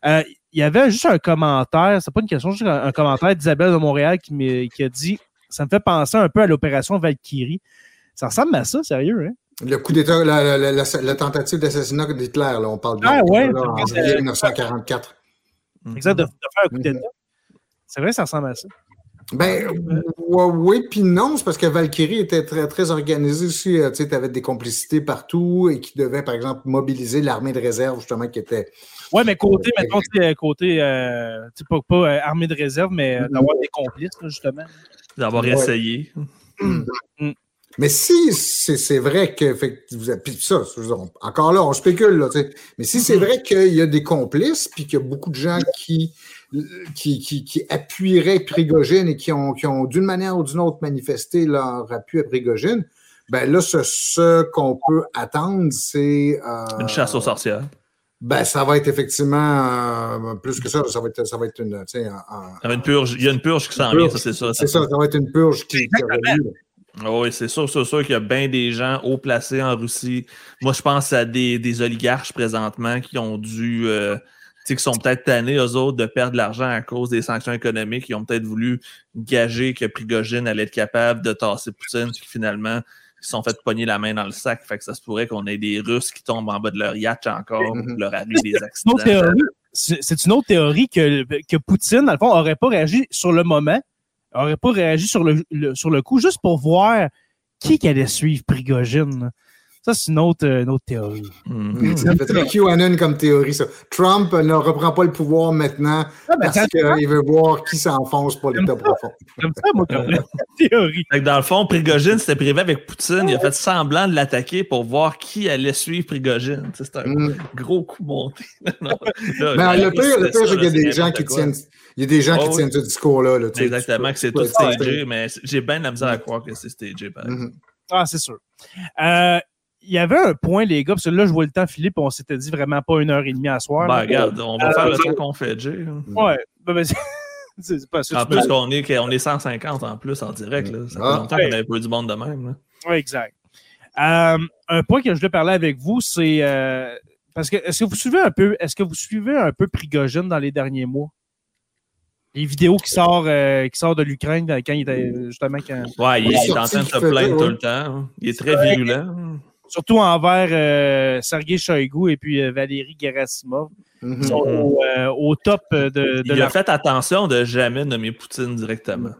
Euh, il y avait juste un commentaire, c'est pas une question, juste un, un commentaire d'Isabelle de Montréal qui a dit ça me fait penser un peu à l'opération Valkyrie. Ça ressemble à ça, sérieux, hein? Le coup d'État, la, la- la- la- la tentative d'assassinat d'Hitler, là, on parle de Ah, ouais. là, en juillet 1944. Exact, de, de faire un coup Mhm. d'État. C'est vrai, ça ressemble à ça. Ben, ouais, oui, puis non, c'est parce que Valkyrie était très, très organisée aussi. euh, Tu sais, avais des complicités partout et qui devait, par exemple, mobiliser l'armée de réserve, justement, qui était. Ouais, mais côté, mettons, tu sais, côté, euh, pas, pas euh, armée de réserve, mais euh, d'avoir des complices, là, justement. D'avoir Ouais. essayé. Mais si c'est vrai que. Fait, que vous avez- puis ça, on- encore là, on spécule, là. Mais si c'est vrai qu'il y a des complices, puis qu'il y a beaucoup de gens qui, qui, qui, qui appuieraient Prigogine et qui ont, qui ont d'une manière ou d'une autre manifesté leur appui à Prigogine, ben là, ce, ce qu'on peut attendre, c'est. euh, Une chasse aux sorcières. Ben, ça va être effectivement euh, plus que ça. Ça va être, ça va être une. tu sais, un- un- Il y a une purge, il y a une purge qui s'en vient, ça, c'est ça. C'est ça, ça va être une purge qui, Ah Oui, c'est sûr, c'est sûr qu'il y a bien des gens haut placés en Russie. Moi, je pense à des, des oligarches présentement qui ont dû, euh, tu sais, qui sont peut-être tannés, eux autres, de perdre de l'argent à cause des sanctions économiques. Ils ont peut-être voulu gager que Prigogine allait être capable de tasser Poutine, puis finalement, ils se sont fait pogner la main dans le sac. Fait que ça se pourrait qu'on ait des Russes qui tombent en bas de leur yacht encore, Mhm. leur arrive des accidents. c'est une autre théorie que, que Poutine, dans le fond, n'aurait pas réagi sur le moment. N'aurait pas réagi sur le, sur le coup juste pour voir qui qui allait suivre Prigogine. Ça, c'est une autre, une autre théorie. Ça fait très QAnon comme théorie, ça. Trump ne reprend pas le pouvoir maintenant Ah, ben, parce qu'il veut voir qui s'enfonce pour l'État profond. comme ça, moi, comme théorie. Fait que dans le fond, Prigogine s'était privé avec Poutine. Il a fait semblant de l'attaquer pour voir qui allait suivre Prigogine. C'était un Mm. gros coup monté. Non, là, Mais là, le pire, le c'est pire, ça, c'est qu'il y a des gens qui tiennent. Il y a des gens Oh, qui oui. tiennent ce discours-là. là, tu sais. Exactement, que c'est tout stagé, mais j'ai bien de la misère à croire que c'est stagé. Mhm. Ah, c'est sûr. Euh, Il y avait un point, les gars, parce que là, je vois le temps, Philippe, on s'était dit vraiment pas une heure et demie à soir. Ben, là. regarde, on va Euh, faire le temps qu'on fait, Jay. là. Ouais. Ben, ben, c'est- pas ça. En plus, qu'on est, qu'on est 150 en plus en direct. Là. Ça fait Ah. longtemps Ouais. qu'on avait pas eu du monde de même. là. Ouais, exact. Euh, un point que je voulais parler avec vous, c'est euh, parce que est-ce que vous suivez un peu, est-ce que vous suivez un peu Prigogine dans les derniers mois? Les vidéos qui sortent, euh, qui sortent de l'Ukraine quand il était justement quand, Ouais, il Oui, est en train de se plaindre tout le temps. hein. Il est très virulent. Surtout envers euh, Sergei Shoigu et puis euh, Valérie Gerasimov, Mhm. qui sont au, euh, au top euh, de, de Il la. a fait attention de jamais nommer Poutine directement.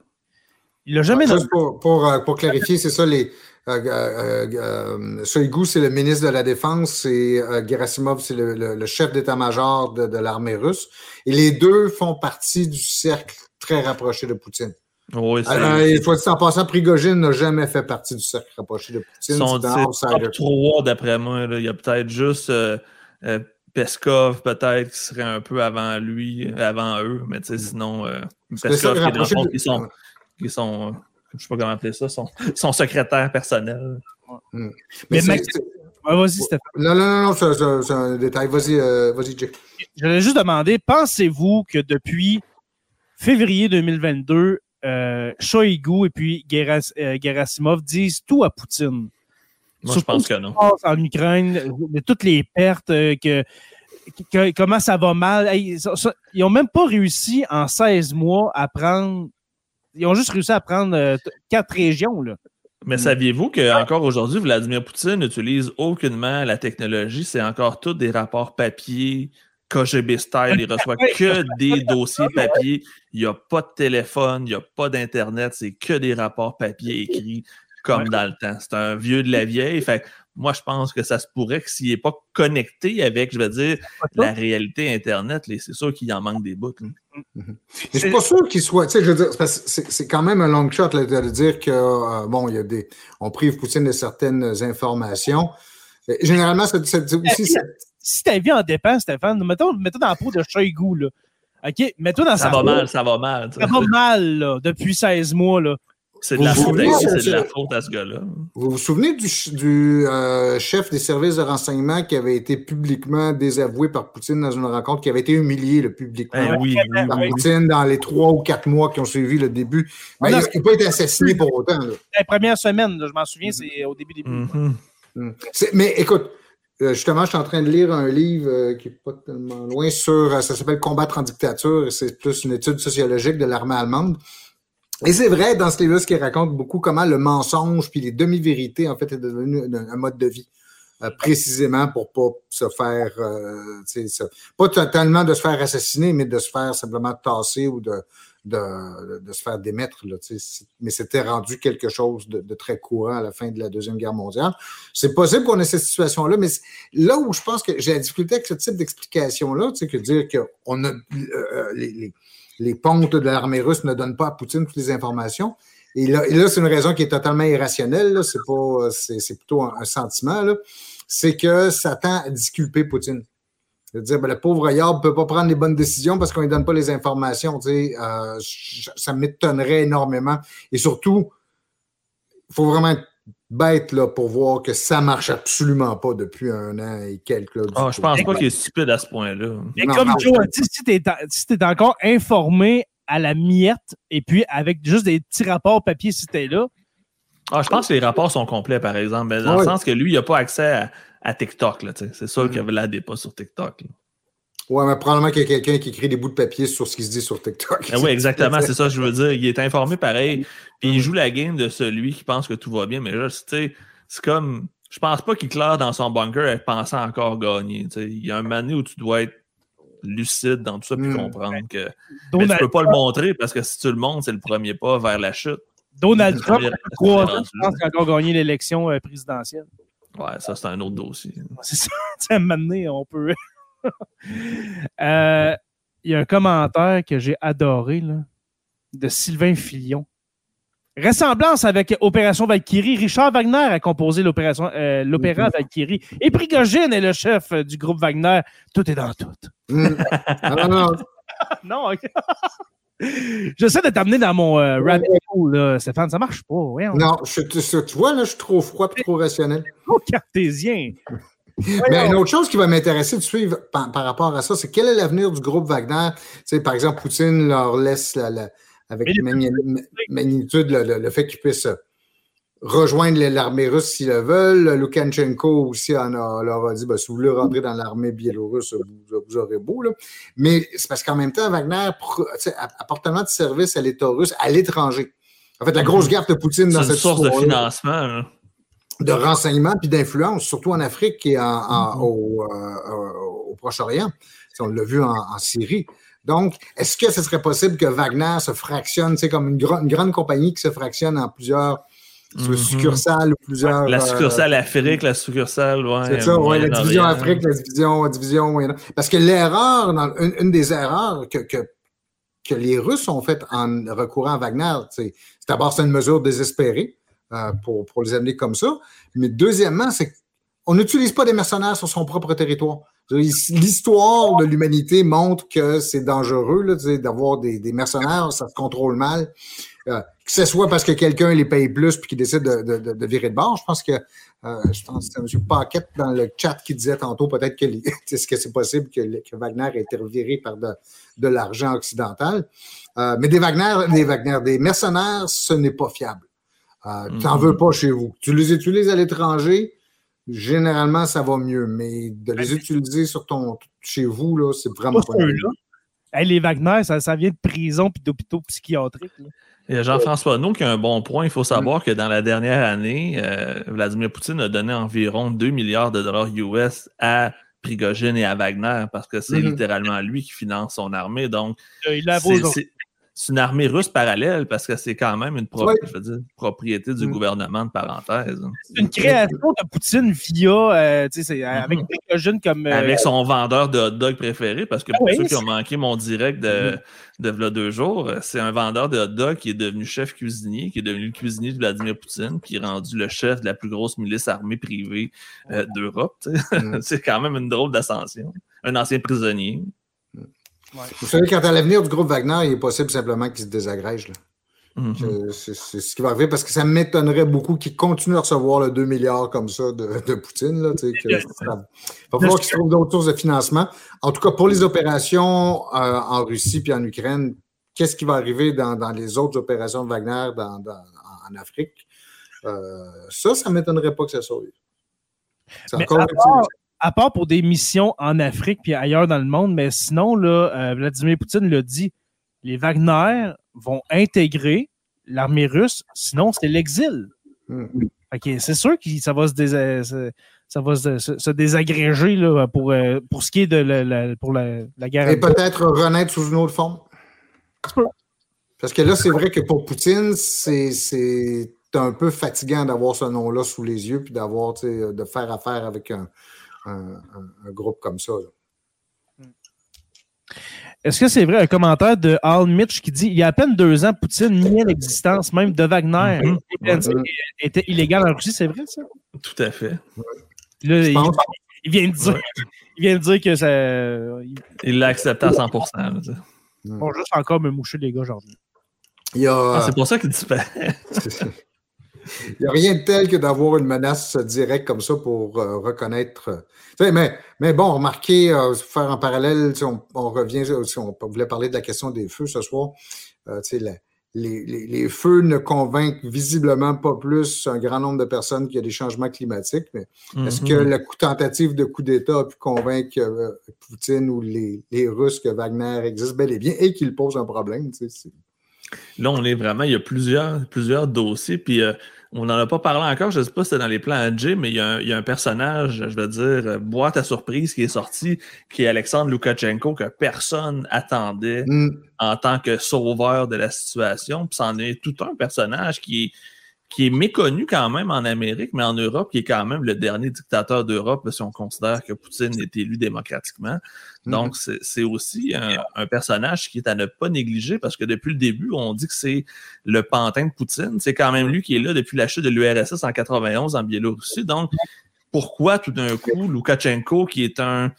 Il l'a jamais Juste pour, pour, pour clarifier, c'est ça, les. Euh, euh, euh, Shoigu, c'est le ministre de la Défense et euh, Gerasimov, c'est le, le- le chef d'état-major de, de l'armée russe. Et les deux font partie du cercle très rapproché de Poutine. Oui, c'est. Euh, il faut dire en passant, Prigogine n'a jamais fait partie du cercle rapproché de Poutine. Son top 3 d'après moi. là. Il y a peut-être juste euh, euh, Peskov, peut-être, qui serait un peu avant lui, avant eux. Mais tu sais, sinon, euh, Mm. C'est Peskov, qui est dans le fond, de- qui sont, qui sont euh, je sais pas comment appeler ça, son, son secrétaire personnel. Mais Mais Ouais, Vas-y, Stéphane. non, non, non, non, c'est c'est- c'est un détail. Vas-y, euh, vas-y, Jay. J'allais juste demander, pensez-vous que depuis février 2022, euh, Shoigu et puis Geras- euh, Gerasimov disent tout à Poutine? Moi, je pense ce que non. en Ukraine, de toutes les pertes, euh, que, que- comment ça va mal. Hey, ça- ça- ils n'ont même pas réussi en 16 mois à prendre. Ils ont juste réussi à prendre euh, quatre régions. Là. Mais saviez-vous qu'encore aujourd'hui, Vladimir Poutine n'utilise aucunement la technologie? C'est encore tout des rapports papier, KGB style. Il reçoit que des dossiers papier. Il n'y a pas de téléphone, il n'y a pas d'Internet. C'est que des rapports papier écrits comme Ouais. dans le temps. C'est un vieux de la vieille. Fait moi, je pense que ça se pourrait que s'il n'est pas connecté avec, je veux dire, la réalité Internet, c'est sûr qu'il en manque des bouts. Mais je suis pas sûr qu'il soit. Tu sais, je veux dire, c'est quand même un long shot là, de dire que euh, bon, il y a des. On prive Poutine de certaines informations. Généralement, c'est aussi. c'est- Si ta vie en dépend, Stéphane, mettons, mettons dans la peau de Shoigu. Là. OK? Mets-toi dans Ça sa va peau. mal, ça va mal. Ça va mal là, depuis 16 mois. Là. C'est de la Vous faute? C'est de la faute à ce gars-là. Vous vous souvenez du, euh, chef des services de renseignement qui avait été publiquement désavoué par Poutine dans une rencontre, qui avait été humilié là, publiquement Ben oui, par oui. Poutine dans les trois ou quatre mois qui ont suivi le début. Mais Ah, il n'a pas été assassiné pour autant. là. La première semaine, là, je m'en souviens, c'est au début début. Mhm. Mm. Mais écoute, justement, je suis en train de lire un livre euh, qui n'est pas tellement loin sur, euh, ça s'appelle Combattre en dictature, et c'est plus une étude sociologique de l'armée allemande. Et c'est vrai, dans ce livre-là, ce qui raconte beaucoup comment le mensonge puis les demi-vérités, en fait, est devenu un, mode de vie. euh, précisément pour pas se faire, euh, pas totalement de se faire assassiner, mais de se faire simplement tasser ou de, de, de se faire démettre. Là, mais c'était rendu quelque chose de, de très courant à la fin de la Deuxième Guerre mondiale. C'est possible qu'on ait cette situation-là, mais là où je pense que j'ai la difficulté avec ce type d'explication-là, que dire que on a, euh, euh, les, les, les pontes de l'armée russe ne donnent pas à Poutine toutes les informations. Et là, là c'est une raison qui est totalement irrationnelle. C'est plutôt un, sentiment. C'est que ça tend à disculper Poutine. C'est-à-dire, ben, le pauvre Yard ne peut pas prendre les bonnes décisions parce qu'on ne lui donne pas les informations. tu sais. Euh, ça m'étonnerait énormément. Et surtout, il faut vraiment être bête là, pour voir que ça ne marche absolument pas depuis un an et quelques. là, Ah, je pense pas qu'il est stupide à ce point-là. Et Non, comme non, Joe a dit, si tu es, encore informé à la miette et puis avec juste des petits rapports papier si tu es là, Ah, je pense que les rapports sont complets, par exemple. mais dans le sens que lui, il n'a pas accès à, à TikTok. C'est sûr Mm. qu'il y avait la pas sur TikTok. là. Ouais, mais probablement qu'il y a quelqu'un qui écrit des bouts de papier sur ce qui se dit sur TikTok. Ah oui, exactement, c'est ça que je veux dire. Il est informé pareil, puis il joue la game de celui qui pense que tout va bien, mais là, tu sais, c'est comme. Je pense pas qu'il claire dans son bunker en pensant encore gagner. tu sais. Il y a un moment donné où tu dois être lucide dans tout ça, puis Mm. comprendre que. Mais tu peux pas le montrer parce que si tu le montres, c'est le premier pas vers la chute. Donald Trump, trois ans, je pense qu'il a encore gagné l'élection euh, présidentielle. Ouais, ça, c'est un autre dossier. C'est ça. Tu sais, à un moment donné, on peut. Euh, Il y a un commentaire que j'ai adoré là, de Sylvain Filion. Ressemblance avec Opération Valkyrie. Richard Wagner a composé l'opération, euh, l'opéra Valkyrie. Et Prigogine est le chef du groupe Wagner. Tout est dans tout. Hum. Non, non, non. non, ok. J'essaie de t'amener dans mon euh, rabbit hole, là, Stéphane. Ça marche pas. Non, je, tu, vois, là, je suis trop froid et trop rationnel. Trop cartésien. Mais une autre chose qui va m'intéresser de suivre par, par rapport à ça, c'est quel est l'avenir du groupe Wagner? Tu sais, par exemple, Poutine leur laisse la- la- avec magnitude le, le- le fait qu'ils puissent euh, rejoindre l'armée russe s'ils le veulent. Loukachenko aussi en a, leur a dit ben, si vous voulez rentrer dans l'armée biélorusse, vous, vous aurez beau. Là. Mais c'est parce qu'en même temps, Wagner apporte tellement de services à l'État russe à l'étranger. En fait, la grosse gaffe de Poutine dans cette source de financement. là. de renseignement puis d'influence, surtout en Afrique et en- en- Mhm. au, euh, au Proche-Orient. Si On l'a vu en, en Syrie. Donc, est-ce que ce serait possible que Wagner se fractionne, c'est comme une, une grande compagnie qui se fractionne en plusieurs Mhm. succursales plusieurs. La euh, succursale Afrique, la succursale, ouais. c'est ça, ouais, la division. Afrique, la division, la division Parce que l'erreur, une, une des erreurs que, que, que les Russes ont faites en recourant à Wagner, c'est d'abord c'est une mesure désespérée euh, pour, pour les amener comme ça. Mais deuxièmement, c'est qu'on n'utilise pas des mercenaires sur son propre territoire. L'histoire de l'humanité montre que c'est dangereux d'avoir des, des mercenaires, ça se contrôle mal. Euh, que ce soit parce que quelqu'un les paye plus puis qu'il décide de, de, de- de virer de bord. Je pense que euh, je pense que c'est M. Paquette dans le chat qui disait tantôt peut-être que que c'est possible que, Wagner ait été reviré par de, de l'argent occidental? Euh, mais des Wagner, des Wagner, des mercenaires, ce n'est pas fiable. Euh, Tu n'en veux pas chez vous. Tu les utilises à l'étranger, généralement ça va mieux, mais de les utiliser sur ton chez vous, là, c'est vraiment Pas. Hey, les Wagner, ça, ça vient de prison puis d'hôpitaux psychiatriques. là. Il y a Jean-François Naud qui a un bon point. Il faut savoir que dans la dernière année, euh, Vladimir Poutine a donné environ 2 milliards de dollars US à Prigogine et à Wagner parce que c'est Mhm. littéralement lui qui finance son armée. Donc, Euh, Il a beau- c'est une armée russe parallèle parce que c'est quand même une pro- Ouais. je veux dire, propriété du Mhm. gouvernement de parenthèse. hein. C'est une création de Poutine via, euh, tu sais, c'est, euh, avec. Prigogine comme. euh, Avec son vendeur de hot dog préféré, parce que Ah pour oui, ceux qui ont manqué mon direct de, de v'là deux jours, c'est un vendeur de hot dog qui est devenu chef cuisinier, qui est devenu le cuisinier de Vladimir Poutine, qui est rendu le chef de la plus grosse milice armée privée euh, d'Europe. Mhm. c'est quand même une drôle d'ascension. Un ancien prisonnier. Vous savez, quant à l'avenir du groupe Wagner, il est possible simplement qu'il se désagrège. là. Mhm. C'est c'est ce qui va arriver parce que ça m'étonnerait beaucoup qu'il continue à recevoir le 2 milliards comme ça de, de Poutine. Là, que il va falloir qu'il se trouve d'autres sources de financement. En tout cas, pour les opérations euh, en Russie puis en Ukraine, qu'est-ce qui va arriver dans, dans les autres opérations de Wagner dans- dans- en Afrique? Euh, ça, ça ne m'étonnerait pas que ça soit. C'est Mais encore à part- pour des missions en Afrique puis ailleurs dans le monde, mais sinon, là, euh, Vladimir Poutine l'a dit, les Wagner vont intégrer l'armée russe, sinon c'est l'exil. Hmm. C'est sûr que ça va se, dés- se- ça va se, se- se désagréger là, pour, euh, pour ce qui est de la, la- pour la, la guerre. Et peut-être renaître sous une autre forme. Parce que là, c'est vrai que pour Poutine, c'est un peu fatigant d'avoir ce nom-là sous les yeux puis d'avoir, de faire affaire avec un, un- un- un groupe comme ça. là. Est-ce que c'est vrai un commentaire de Al Mitch qui dit il y a à peine deux ans, Poutine niait l'existence même de Wagner. Il était- était illégal en Russie, c'est vrai ça? Tout à fait. Là, il, vient de dire, il vient de dire que ça. Il l'a accepté à 100%. là, vont juste encore me moucher, les gars, aujourd'hui. Il y a, Ah, c'est pour ça qu'il disparaît. Il y a rien de tel que d'avoir une menace directe comme ça pour euh, reconnaître. euh, mais, mais bon, remarquez, euh, faire en parallèle, si on, on revient, si on voulait parler de la question des feux ce soir, la- les, les- les feux ne convainquent visiblement pas plus un grand nombre de personnes qu'il y a des changements climatiques. Mais est-ce que Mhm. la tentative de coup d'État a pu convaincre Poutine ou les, les Russes que Wagner existe bel et bien et qu'il pose un problème? Là, on est vraiment, il y a plusieurs, plusieurs dossiers. Puis euh, on n'en a pas parlé encore, je ne sais pas si c'est dans les plans à J, mais il y, a un, il y, a un, personnage, je veux dire, euh, boîte à surprise qui est sorti, qui est Alexandre Loukachenko, que personne attendait mm. en tant que sauveur de la situation. Puis c'en est tout un personnage qui est qui est méconnu quand même en Amérique, mais en Europe, qui est quand même le dernier dictateur d'Europe, si on considère que Poutine est élu démocratiquement. Donc, c'est aussi un, personnage qui est à ne pas négliger parce que depuis le début, on dit que c'est le pantin de Poutine. C'est quand même lui qui est là depuis la chute de l'URSS en 91 en Biélorussie. Donc, pourquoi tout d'un coup, Loukachenko, qui est un,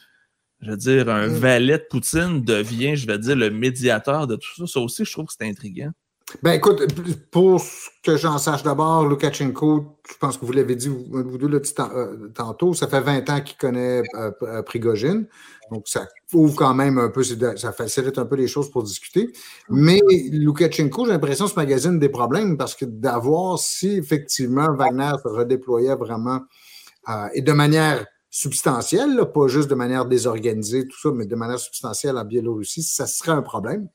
je veux dire, un valet de Poutine, devient, je vais dire, le médiateur de tout ça? Ça aussi, je trouve que c'est intriguant. Ben écoute, pour ce que j'en sache d'abord, Lukashenko, je pense que vous l'avez dit, vous deux euh, tantôt, ça fait 20 ans qu'il connaît euh, euh, Prigogine. Donc, ça ouvre quand même un peu, ça facilite un peu les choses pour discuter. Mais Lukashenko, j'ai l'impression, ce magazine des problèmes parce que d'avoir si effectivement Wagner se redéployait vraiment et de manière substantielle, pas juste de manière désorganisée, tout ça, mais de manière substantielle en Biélorussie, ça serait un problème.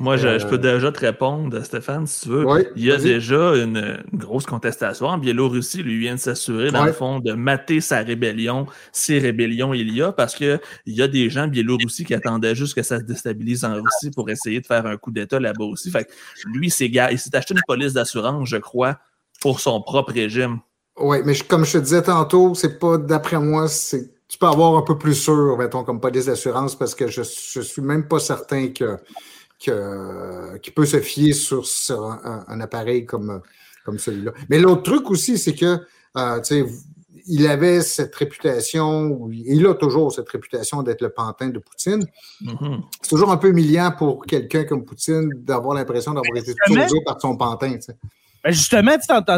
Moi, je, peux euh, déjà te répondre, Stéphane, si tu veux. il y a déjà une, grosse contestation. En Biélorussie, lui vient de s'assurer, dans le fond, de mater sa rébellion, si rébellion il y a, parce qu'il y a des gens en Biélorussie qui attendaient juste que ça se déstabilise en Russie pour essayer de faire un coup d'État là-bas aussi. Fait que lui, c'est il s'est acheté une police d'assurance, je crois, pour son propre régime. Oui, mais comme je te disais tantôt, c'est pas, d'après moi, c'est tu peux avoir un peu plus sûr, mettons, comme police d'assurance, parce que je, je suis même pas certain que qui peut se fier sur, un, appareil comme, comme celui-là. Mais l'autre truc aussi, c'est que euh, il avait cette réputation, il a toujours cette réputation d'être le pantin de Poutine. Mm-hmm. C'est toujours un peu humiliant pour quelqu'un comme Poutine d'avoir l'impression d'avoir été sauvé par son pantin. Ben, justement,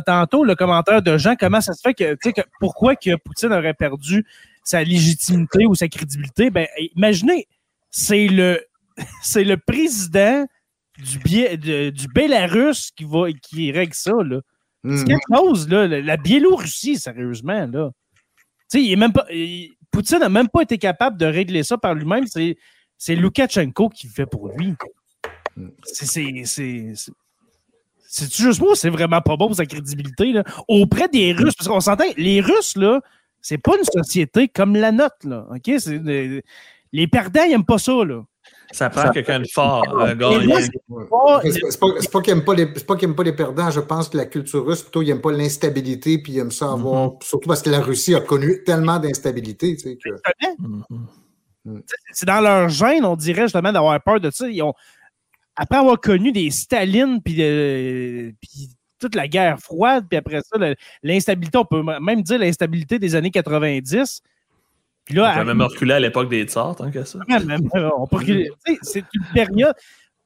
tantôt, le commentaire de Jean, comment ça se fait que, que pourquoi que Poutine aurait perdu sa légitimité ou sa crédibilité? Ben, imaginez, c'est le c'est le président du, du Bélarus qui, va, qui règle ça. Là. C'est hmm. quelque chose, là. La Biélorussie, sérieusement, là. Il est même pas. Poutine n'a même pas été capable de régler ça par lui-même. C'est, c'est Loukachenko qui le fait pour lui. Hmm. C'est. c'est, c'est juste moi, c'est vraiment pas bon pour sa crédibilité. Là? Auprès des Russes, parce qu'on s'entend, les Russes, là, c'est pas une société comme la nôtre. Là, OK? les perdants, ils n'aiment pas ça. Là. Ça prend quelqu'un de fort, un. C'est pas, pas qu'il n'aime pas, pas, les perdants. Je pense que la culture russe, plutôt, il n'aime pas l'instabilité, puis il aime ça avoir. Mm-hmm. Surtout parce que la Russie a connu tellement d'instabilité. Tu sais, que... Mm-hmm. Mm. C'est dans leur gène, on dirait justement, d'avoir peur de ça. Ils ont, après avoir connu des Stalines, puis, puis toute la guerre froide, puis après ça, l'instabilité, on peut même dire l'instabilité des années 90 là, on peut même reculer à l'époque des tsars, tant que ça. on peut reculer. C'est une période.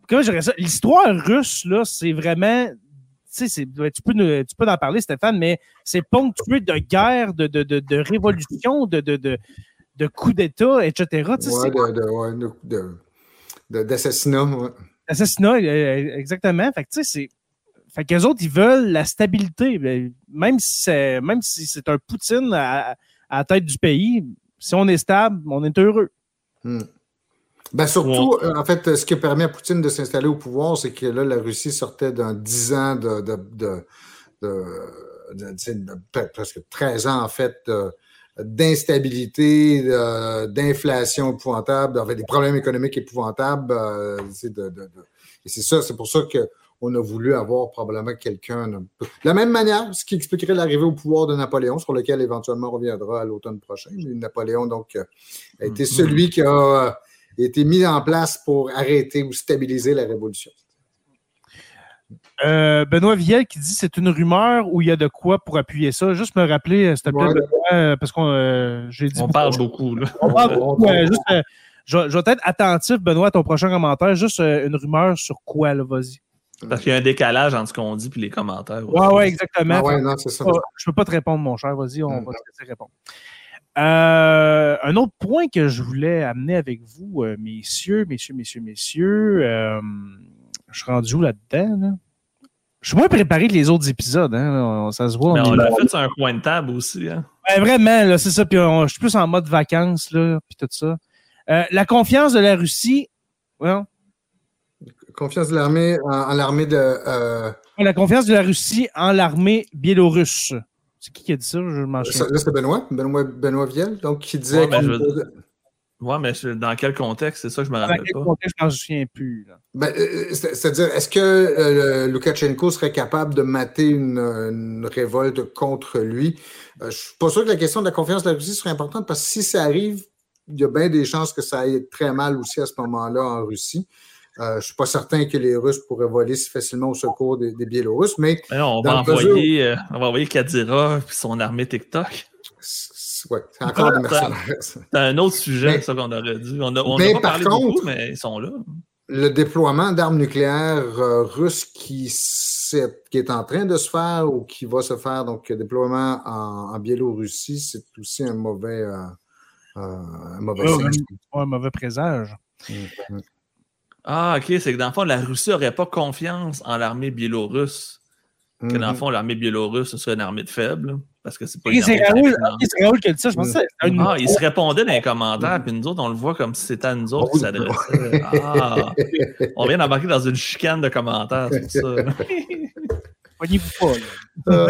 Comment je ça? L'histoire russe, là, c'est vraiment. Tu, peux, tu peux en parler, Stéphane, mais c'est ponctué de guerre, de, de, de, de révolution, de, de, de, de coups d'État, etc. Ouais, d'assassinat. Ouais. D'assassinat, euh, euh, exactement. Fait que, tu sais, c'est. Fait qu'eux autres, ils veulent la stabilité. Même si c'est, même si c'est un Poutine à, à la tête du pays, si on est stable, on est heureux. Hmm. Ben surtout, euh, en fait, ce qui a permis à Poutine de s'installer au pouvoir, c'est que là, la Russie sortait d'un 10 ans de, de, de, presque 13 ans, en fait, d'instabilité, d'inflation épouvantable, avait des problèmes économiques épouvantables. Euh, et c'est ça, c'est pour ça que on a voulu avoir probablement quelqu'un. De la même manière, ce qui expliquerait l'arrivée au pouvoir de Napoléon, sur lequel éventuellement on reviendra à l'automne prochain. Napoléon, donc, euh, a été mm-hmm. celui qui a euh, été mis en place pour arrêter ou stabiliser la révolution. Euh, Benoît Viel qui dit c'est une rumeur ou il y a de quoi pour appuyer ça? Juste me rappeler, s'il te plaît, Benoît, parce qu'on j'ai dit. On parle beaucoup. On parle beaucoup. je, vais être attentif, Benoît, à ton prochain commentaire. Juste une rumeur sur quoi, là, vas-y. Parce qu'il y a un décalage entre ce qu'on dit et les commentaires. Oui, oui, exactement. Ah non, ça. Je ne peux pas te répondre, mon cher. Vas-y, on mm. va te laisser répondre. Euh, un autre point que je voulais amener avec vous, euh, messieurs, messieurs, messieurs, messieurs, euh, je suis rendu où là-dedans? Je suis moins préparé que les autres épisodes. Hein, ça se voit. Mais on, l'a fait sur un coin de table aussi. Hein. vraiment, c'est ça. Puis je suis plus en mode vacances, là, puis tout ça. la confiance de la Russie, Confiance de l'armée en, en l'armée de. euh, La confiance de la Russie en l'armée biélorusse. C'est qui qui a dit ça? Je m'en souviens. là, c'est Benoît, Benoît, Benoît Viel, donc qui disait Ouais, mais qu'il- je veux- Ouais, mais je- dans quel contexte? C'est ça que je me Dans rappelle quel pas. contexte, je m'en souviens plus. Ben, euh, c'est- C'est-à-dire, est-ce que euh, Loukachenko serait capable de mater une, une révolte contre lui? Euh, je suis pas sûr que la question de la confiance de la Russie serait importante parce que si ça arrive, il y a bien des chances que ça aille très mal aussi à ce moment-là en Russie. Euh, je suis pas certain que les Russes pourraient voler si facilement au secours des, des Biélorusses, mais Mais non, on, va envoyer, euh, on va envoyer Kadyrov et son armée TikTok. c'est encore des mercenaires. C'est un autre sujet, Mais- ça qu'on aurait dû. On a, on Mais a pas par parlé contre- beaucoup, mais ils sont là. le déploiement d'armes nucléaires euh, russes qui, est en train de se faire ou qui va se faire, donc le déploiement en, en Biélorussie, c'est aussi un mauvais, euh, euh, un mauvais un mauvais présage. Mhm. Ah, ok, c'est que dans le fond, la Russie n'aurait pas confiance en l'armée biélorusse. Que dans le Mhm. fond, l'armée biélorusse, ce serait une armée de faibles. Parce que c'est pas Ok, une C'est armée Raoul, très ok, c'est Raoul qui a dit ça. Je pensais que c'était une- Ah, il se répondait dans les commentaires, puis nous autres, on le voit comme si c'était à nous autres qui s'adressait. Ah, on vient d'embarquer dans une chicane de commentaires, c'est pour ça. Poignez-vous pas. là.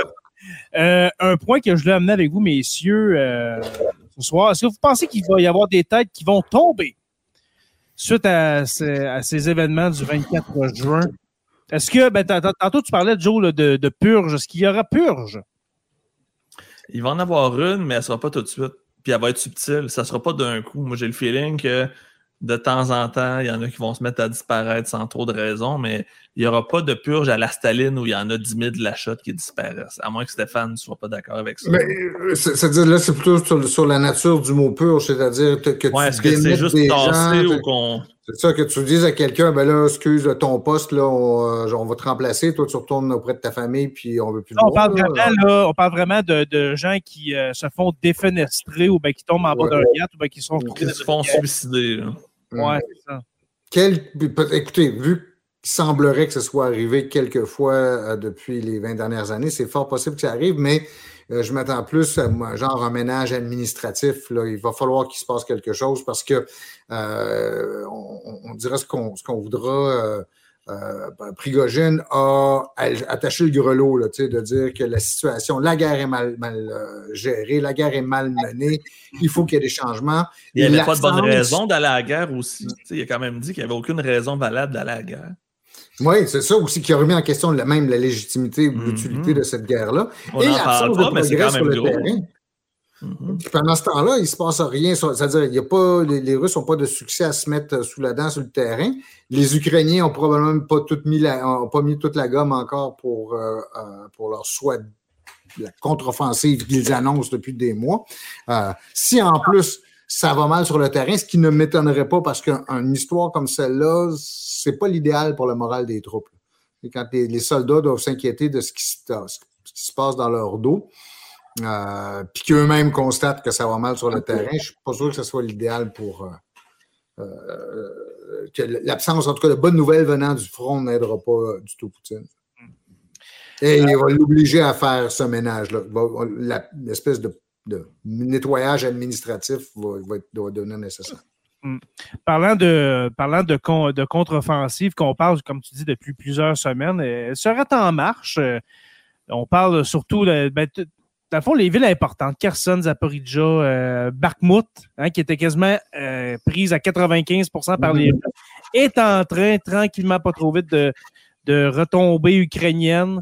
Euh, un point que je voulais amener avec vous, messieurs, euh, ce soir. Est-ce que vous pensez qu'il va y avoir des têtes qui vont tomber? Suite à, ces- événements du 24 juin? Est-ce que, ben, tant- tant- tantôt tu parlais, Joe, de, de purge. Est-ce qu'il y aura purge? Il va en avoir une, mais elle sera pas tout de suite. Puis elle va être subtile. Ça sera pas d'un coup. Moi, j'ai le feeling que de temps en temps, il y en a qui vont se mettre à disparaître sans trop de raison, mais il n'y aura pas de purge à la Staline où il y en a 10 000 de la shot qui disparaissent. À moins que Stéphane ne soit pas d'accord avec ça. Mais, euh, c'est- C'est-à-dire, là, c'est plutôt sur, sur la nature du mot pur, c'est-à-dire que, que ouais, tu est-ce que c'est juste des tassé gens, ou qu'on. C'est ça que tu dises à quelqu'un, ben là, excuse ton poste, là, on, euh, on va te remplacer, toi, tu retournes auprès de ta famille, puis on veut plus Là, on parle là. vraiment, là, on parle vraiment de, de gens qui euh, se font défenestrer ou ben, qui tombent en bas d'un yacht ou ben, qui sont Qui se font suicider. là. Ouais, c'est ça. Quel, écoutez, vu qu'il semblerait que ce soit arrivé quelques fois euh, depuis les 20 dernières années, c'est fort possible que ça arrive, mais euh, je m'attends plus à genre un ménage administratif. Là. Il va falloir qu'il se passe quelque chose parce que euh, on, on dira ce qu'on voudra. Euh, euh, ben, Prigogine a attaché le grelot, là, de dire que la situation, la guerre est mal, mal gérée, la guerre est mal menée, il faut qu'il y ait des changements. Il n'y avait pas de bonne raison d'aller à la guerre aussi. Il a quand même dit qu'il n'y avait aucune raison valable d'aller à la guerre. Oui, c'est ça aussi qui a remis en question la- même la légitimité ou Mhm. l'utilité de cette guerre-là. Et l'absence de progrès sur le gros. terrain. Mhm. Pendant ce temps-là, il ne se passe rien. C'est-à-dire, il y a pas, les, les Russes n'ont pas de succès à se mettre sous la dent sur le terrain. Les Ukrainiens n'ont probablement pas, tout mis la, ont pas mis toute la gomme encore pour, euh, euh, pour leur souhait de la contre-offensive qu'ils annoncent depuis des mois. Euh, si en plus ça va mal sur le terrain, ce qui ne m'étonnerait pas parce qu'une histoire comme celle-là, c'est pas l'idéal pour le moral des troupes. Et quand les, les soldats doivent s'inquiéter de ce qui, se, ce qui se passe dans leur dos, euh, puis qu'eux-mêmes constatent que ça va mal sur le terrain, je ne suis pas sûr que ce soit l'idéal pour euh, euh, que l'absence, en tout cas, de bonnes nouvelles venant du front n'aidera pas du tout Poutine. Et il va l'obliger à faire ce ménage-là. L'espèce de, de nettoyage administratif va, va, être- va devenir nécessaire. Parlant de, parlant de, con- de contre-offensive qu'on parle, comme tu dis, depuis plusieurs semaines, euh, elle serait en marche. Euh, On parle surtout de, ben, dans le fond, les villes importantes, Kherson, Zaporizhia, euh, Bakhmut, hein, qui était quasiment euh, prise à 95% par les Russes, est en train, tranquillement, pas trop vite, de, de retomber ukrainienne.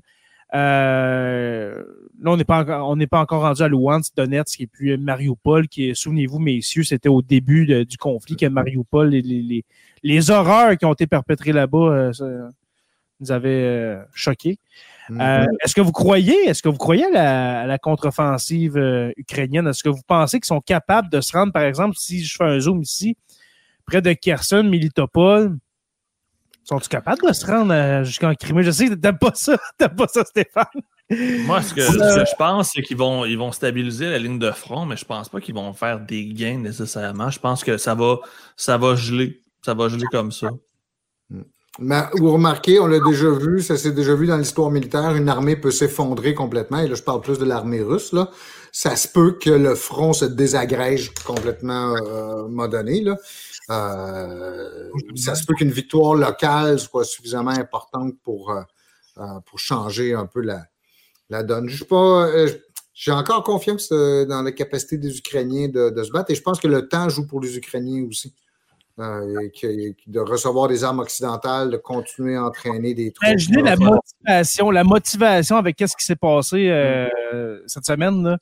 Euh, là, on n'est pas encore, on n'est pas encore rendu à Luhansk, Donetsk et puis Mariupol, qui souvenez-vous, messieurs, c'était au début de- du conflit que Mariupol, les, les, les, les horreurs qui ont été perpétrées là-bas, euh, nous avaient euh, choqués. Mhm. Euh, est-ce que vous croyez, est-ce que vous croyez à la, à la contre-offensive euh, ukrainienne? Est-ce que vous pensez qu'ils sont capables de se rendre, par exemple, si je fais un zoom ici, près de Kherson, Militopol, sont-ils capables de se rendre euh, jusqu'en Crimée? Je sais que t'aimes pas ça, t'aimes pas ça, Stéphane. Moi, ce que, que je pense, c'est qu'ils vont, ils vont stabiliser la ligne de front, mais je pense pas qu'ils vont faire des gains nécessairement. Je pense que ça va, ça va geler. Ça va geler comme ça. Mais vous remarquez, on l'a déjà vu, ça s'est déjà vu dans l'histoire militaire, une armée peut s'effondrer complètement, et là je parle plus de l'armée russe, là. ça se peut que le front se désagrège complètement euh, à un moment donné. Là. Euh, ça se peut qu'une victoire locale soit suffisamment importante pour, euh, euh, pour changer un peu la, la donne. Je pas. J'ai encore confiance dans la capacité des Ukrainiens de, de se battre et je pense que le temps joue pour les Ukrainiens aussi. Euh, et que- de recevoir des armes occidentales, de continuer à entraîner des troupes. Imaginez la motivation, la motivation avec qu'est-ce qui s'est passé euh, cette semaine. Là.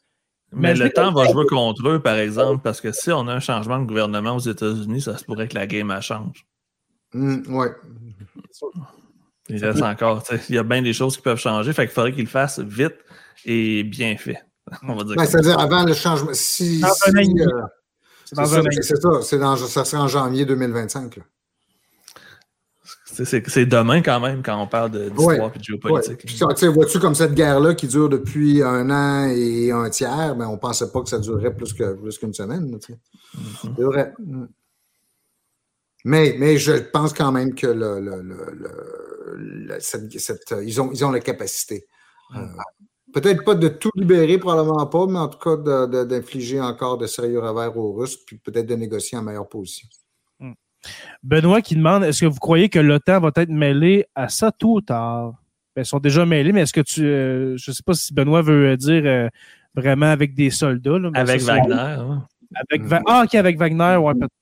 Mais Mais le temps va jouer contre eux, par exemple, parce que si on a un changement de gouvernement aux États-Unis, ça se pourrait que la game elle change. Hum, ouais. Il reste encore, il y a bien des choses qui peuvent changer, fait qu'il faudrait qu'ils le fassent vite et bien fait. On va dire Ben, ça. C'est-à-dire avant le changement. Si, euh, C'est ça, ça, ça serait en janvier 2025. là. C'est- demain quand même quand on parle d'histoire Ouais. et de Ouais. géopolitique. Puis, sais, vois-tu comme cette guerre-là qui dure depuis un an et un tiers, ben, on ne pensait pas que ça durerait plus qu'une semaine. là, tu sais. Mhm. C'est vrai. Mm. Mais, mais je pense quand même que le, le- le- le- le- cette- cette- ils, ont, ils ont la capacité. Euh, Peut-être pas de tout libérer, probablement pas, mais en tout cas d'infliger encore de sérieux revers aux Russes, puis peut-être de négocier en meilleure position. Benoît qui demande est-ce que vous croyez que l'OTAN va être mêlé à ça tôt ou tard? Ben, Ils sont déjà mêlés, mais est-ce que tu. euh, je ne sais pas si Benoît veut euh, dire euh, vraiment avec des soldats. là, Avec ça, Wagner. hein. Avec Va- ah, ok, avec Wagner, ouais, peut-être.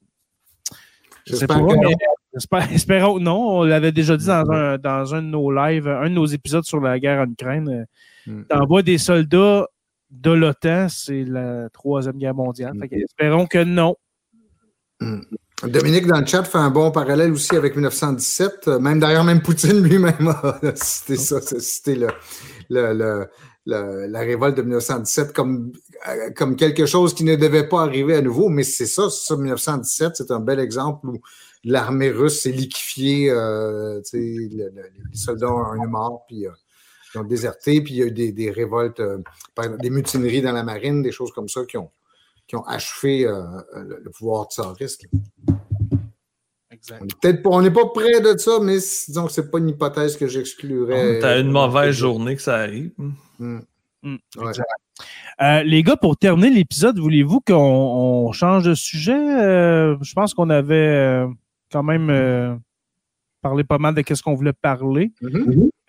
Je sais pas, que mais espérons que non. On l'avait déjà dit dans un, dans un de nos lives, un de nos épisodes sur la guerre en Ukraine. Mm. T'envoies des soldats de l'OTAN, c'est la Troisième Guerre mondiale. Mm. Fait que espérons que non. Dominique, dans le chat, fait un bon parallèle aussi avec 1917. Euh, Même d'ailleurs, même Poutine lui-même a cité ça, a cité le, le- le- la révolte de 1917 comme, euh, comme quelque chose qui ne devait pas arriver à nouveau. Mais c'est ça, ça, 1917, c'est un bel exemple où l'armée russe s'est liquéfiée. euh, les soldats ont un mort, puis euh, ils ont déserté, puis il y a eu des, des révoltes, des mutineries dans la marine, des choses comme ça qui ont, qui ont achevé euh, le, le pouvoir tsariste. Exact. On est peut-être pas, on n'est pas près de ça, mais disons que c'est pas une hypothèse que j'exclurais. T'as une mauvaise journée que ça arrive. Hmm. Hmm, Ouais. Euh, les gars, pour terminer l'épisode, voulez-vous qu'on on change de sujet? Euh, je pense qu'on avait euh, quand même euh, parlé pas mal de ce qu'on voulait parler.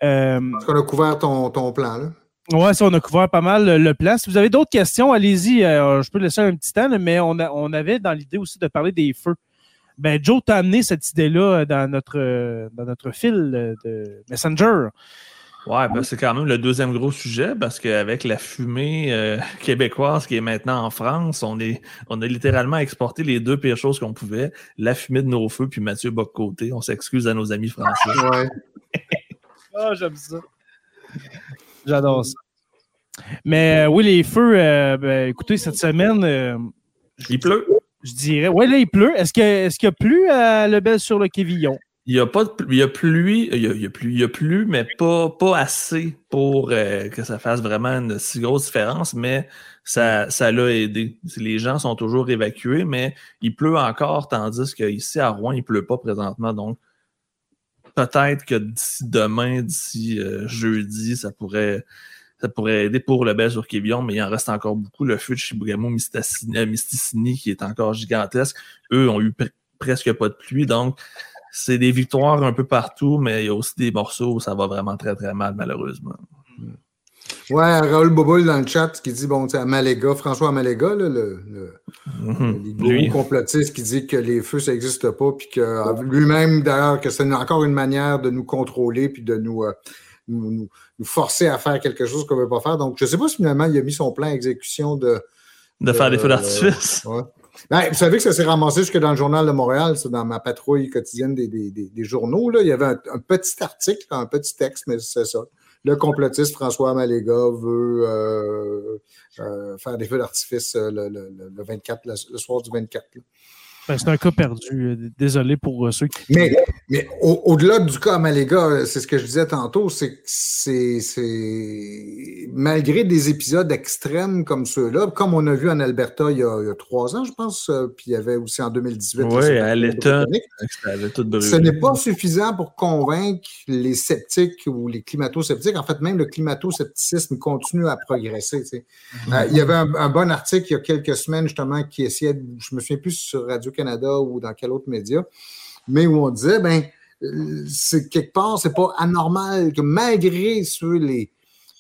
Euh, Parce qu'on a couvert ton, ton plan, là. Ouais, ça, on a couvert pas mal le, le plan. Si vous avez d'autres questions, allez-y. euh, je peux laisser un petit temps, mais on, a- on avait dans l'idée aussi de parler des feux. Ben, Joe t'a amené cette idée-là euh, dans notre, euh, dans notre fil de Messenger. Ouais, ben c'est quand même le deuxième gros sujet parce qu'avec la fumée euh, québécoise qui est maintenant en France, on, est, on a littéralement exporté les deux pires choses qu'on pouvait, la fumée de nos feux puis Mathieu Boccoté. On s'excuse à nos amis français. Ouais. Ah, j'aime ça. J'adore ça. Mais euh, oui, les feux, euh, ben, écoutez, cette semaine, euh, Il pleut. je dirais. Oui, là, il pleut. Est-ce qu'il y a plu à Lebel sur le Quévillon? Il y a pas de il y a pluie, il y a, il y a plu, il y a plu, mais pas, pas assez pour que ça fasse vraiment une si grosse différence, mais ça, ça l'a aidé. Les gens sont toujours évacués, mais il pleut encore, tandis qu'ici à Rouen, il pleut pas présentement. Donc, peut-être que d'ici demain, d'ici euh, jeudi, ça pourrait, ça pourrait aider pour le bel sur Quévillon, mais il en reste encore beaucoup. Le feu de Misticini, euh, Misticini, qui est encore gigantesque, eux ont eu pre- presque pas de pluie, donc c'est des victoires un peu partout, mais il y a aussi des morceaux où ça va vraiment très très mal, malheureusement. Ouais, Raoul Boboul dans le chat qui dit, bon, tu sais, Amalega, François Amalega, là, le, le, Mhm. Lui. complotistes qui dit que les feux, ça n'existe pas, puis que euh, lui-même, d'ailleurs, que c'est encore une manière de nous contrôler, puis de nous, euh, nous, forcer à faire quelque chose qu'on ne veut pas faire. Donc, je ne sais pas si finalement il a mis son plan à exécution de. De faire des feux Euh, d'artifice. Ouais. Ben, vous savez que ça s'est ramassé jusque dans le Journal de Montréal, c'est dans ma patrouille quotidienne des, des- des- des journaux. Là. Il y avait un, un petit article, un petit texte, mais c'est ça. Le complotiste François Maléga veut euh, euh, faire des feux d'artifice euh, le, le- le- le 24, le, soir du 24. là. Ben, c'est un cas perdu. Euh, Désolé pour euh, ceux qui. Mais, mais au- au-delà du cas Maléga, c'est ce que je disais tantôt, c'est que c'est, c'est malgré des épisodes extrêmes comme ceux-là, comme on a vu en Alberta il y a, il y a trois ans, je pense, euh, puis il y avait aussi en 2018. Oui, à l'État. Ce n'est pas suffisant pour convaincre les sceptiques ou les climato-sceptiques. En fait, même le climato-scepticisme continue à progresser. tu sais. Euh, il y avait un, un bon article il y a quelques semaines, justement, qui essayait, de- je me souviens plus sur Radio Radio-Canada ou dans quel autre média, mais où on disait, ben, c'est quelque part, c'est pas anormal que malgré les,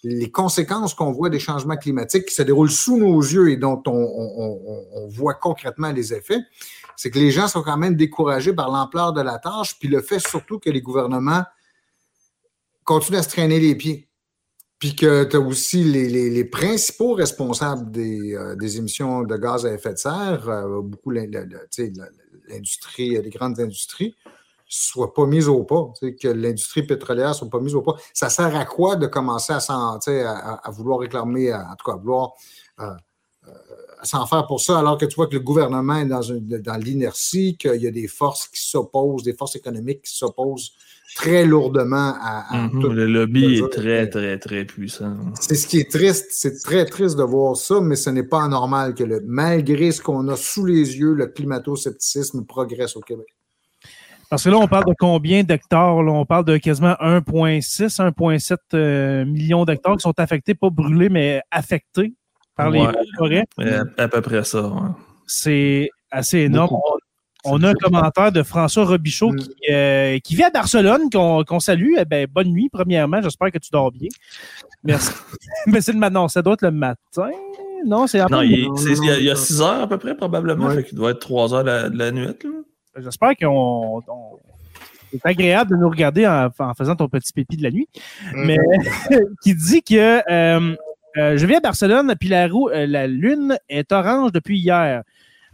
les conséquences qu'on voit des changements climatiques qui se déroulent sous nos yeux et dont on, voit concrètement les effets, c'est que les gens sont quand même découragés par l'ampleur de la tâche, puis le fait surtout que les gouvernements continuent à se traîner les pieds. Puis que tu as aussi les, principaux responsables euh, des, émissions de gaz à effet de serre, euh, beaucoup l'industrie, les grandes industries, soit pas mise au pas, que l'industrie pétrolière soit pas mise au pas. Ça sert à quoi de commencer à, à, vouloir réclamer, en tout cas, à vouloir euh, euh, s'en faire pour ça, alors que tu vois que le gouvernement est dans, dans l'inertie, qu'il y a des forces qui s'opposent, des forces économiques qui s'opposent très lourdement à, mhm, Le lobby est très, très, très puissant. C'est ce qui est triste. C'est très triste de voir ça, mais ce n'est pas anormal que le, malgré ce qu'on a sous les yeux, le climato-scepticisme progresse au Québec. Parce que là, on parle de combien d'hectares? On parle de quasiment 1,6, 1,7 euh, millions d'hectares qui sont affectés, pas brûlés, mais affectés par les forêts. À, peu près ça. C'est assez énorme. On, a un commentaire de François Robichaud mm. euh, qui, vit à Barcelone, qu'on salue. Eh ben, bonne nuit, premièrement. J'espère que tu dors bien. Merci. mais c'est le matin. Ça doit être le matin. Non, c'est Non, il, y a 6 heures à peu près, probablement. Il doit être 3 heures de la, nuit. J'espère qu'on. C'est agréable de nous regarder en, faisant ton petit pépi de la nuit. Mm. Mais qui dit que euh, euh, je viens à Barcelone, puis la, roue, euh, la lune est orange depuis hier.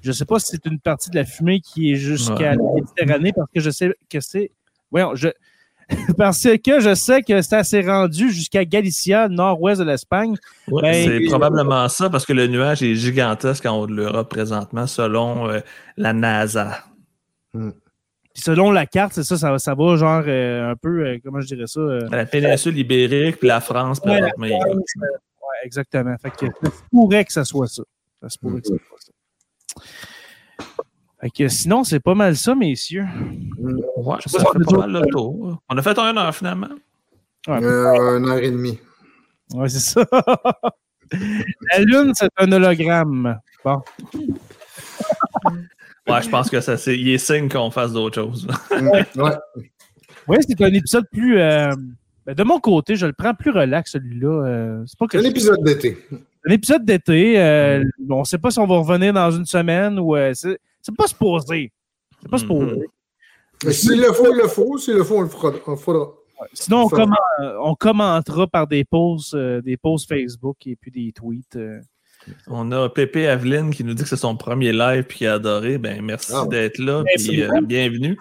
Je ne sais pas si c'est une partie de la fumée qui est jusqu'à la Méditerranée, parce que je sais que c'est. Voyons, je. parce que je sais que ça s'est rendu jusqu'à Galicia, nord-ouest de l'Espagne. Ben, c'est probablement ça, parce que le nuage est gigantesque en haut de l'Europe présentement, selon la NASA. Hmm. selon la carte, c'est ça, ça, ça, va genre euh, un peu, euh, comment je dirais ça? Euh, la péninsule ibérique, puis la France, puis ouais, ouais, exactement. Fait que ça pourrait que ça soit ça. Ça se pourrait que ça soit ça. Fait que sinon, c'est pas mal ça, messieurs. Ouais, ça fait pas mal le tour. On a fait un heure finalement. Ouais, une heure et demie. Ouais, c'est ça. la Lune, c'est un hologramme. Bon. Ouais, je pense que ça, c'est, il est signe qu'on fasse d'autres choses. ouais. Oui, c'est un épisode plus. Euh, ben, de mon côté, je le prends plus relax, celui-là. Euh, c'est pas un épisode d'été. Un épisode d'été. Euh, on ne sait pas si on va revenir dans une semaine ou. c'est, c'est pas supposé. C'est pas supposé. Mm-hmm. S'il le faut, il le faut. S'il le faut, on le fera. On fera. Sinon, on, on, commentera par des posts, des posts Facebook et puis des tweets. On a Pépé Aveline qui nous dit que c'est son premier live et qui a adoré. Ben, merci ah d'être là et euh, bienvenue.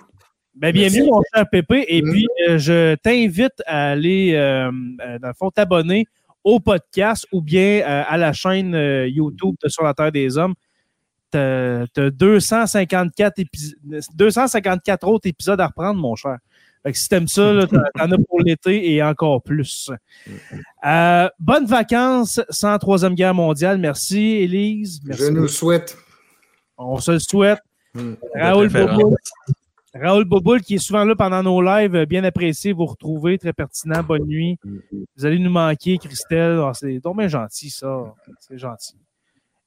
Ben, bienvenue, mon cher Pépé. Et puis, euh, je t'invite à aller, euh, dans le fond, t'abonner au podcast ou bien à la chaîne YouTube de Sur la Terre des Hommes. Tu as, 254, 254 autres épisodes à reprendre, mon cher. Fait que si t'aimes ça, t'en as pour l'été et encore plus. Euh, bonnes vacances sans Troisième Guerre mondiale. Merci, Élise. Je nous souhaite. On se le souhaite. Hmm. Raoul Boboul. Raoul Boboul, qui est souvent là pendant nos lives, bien apprécié, vous retrouver, très pertinent. Bonne nuit. Vous allez nous manquer, Christelle. Oh, c'est donc gentil, ça. C'est gentil.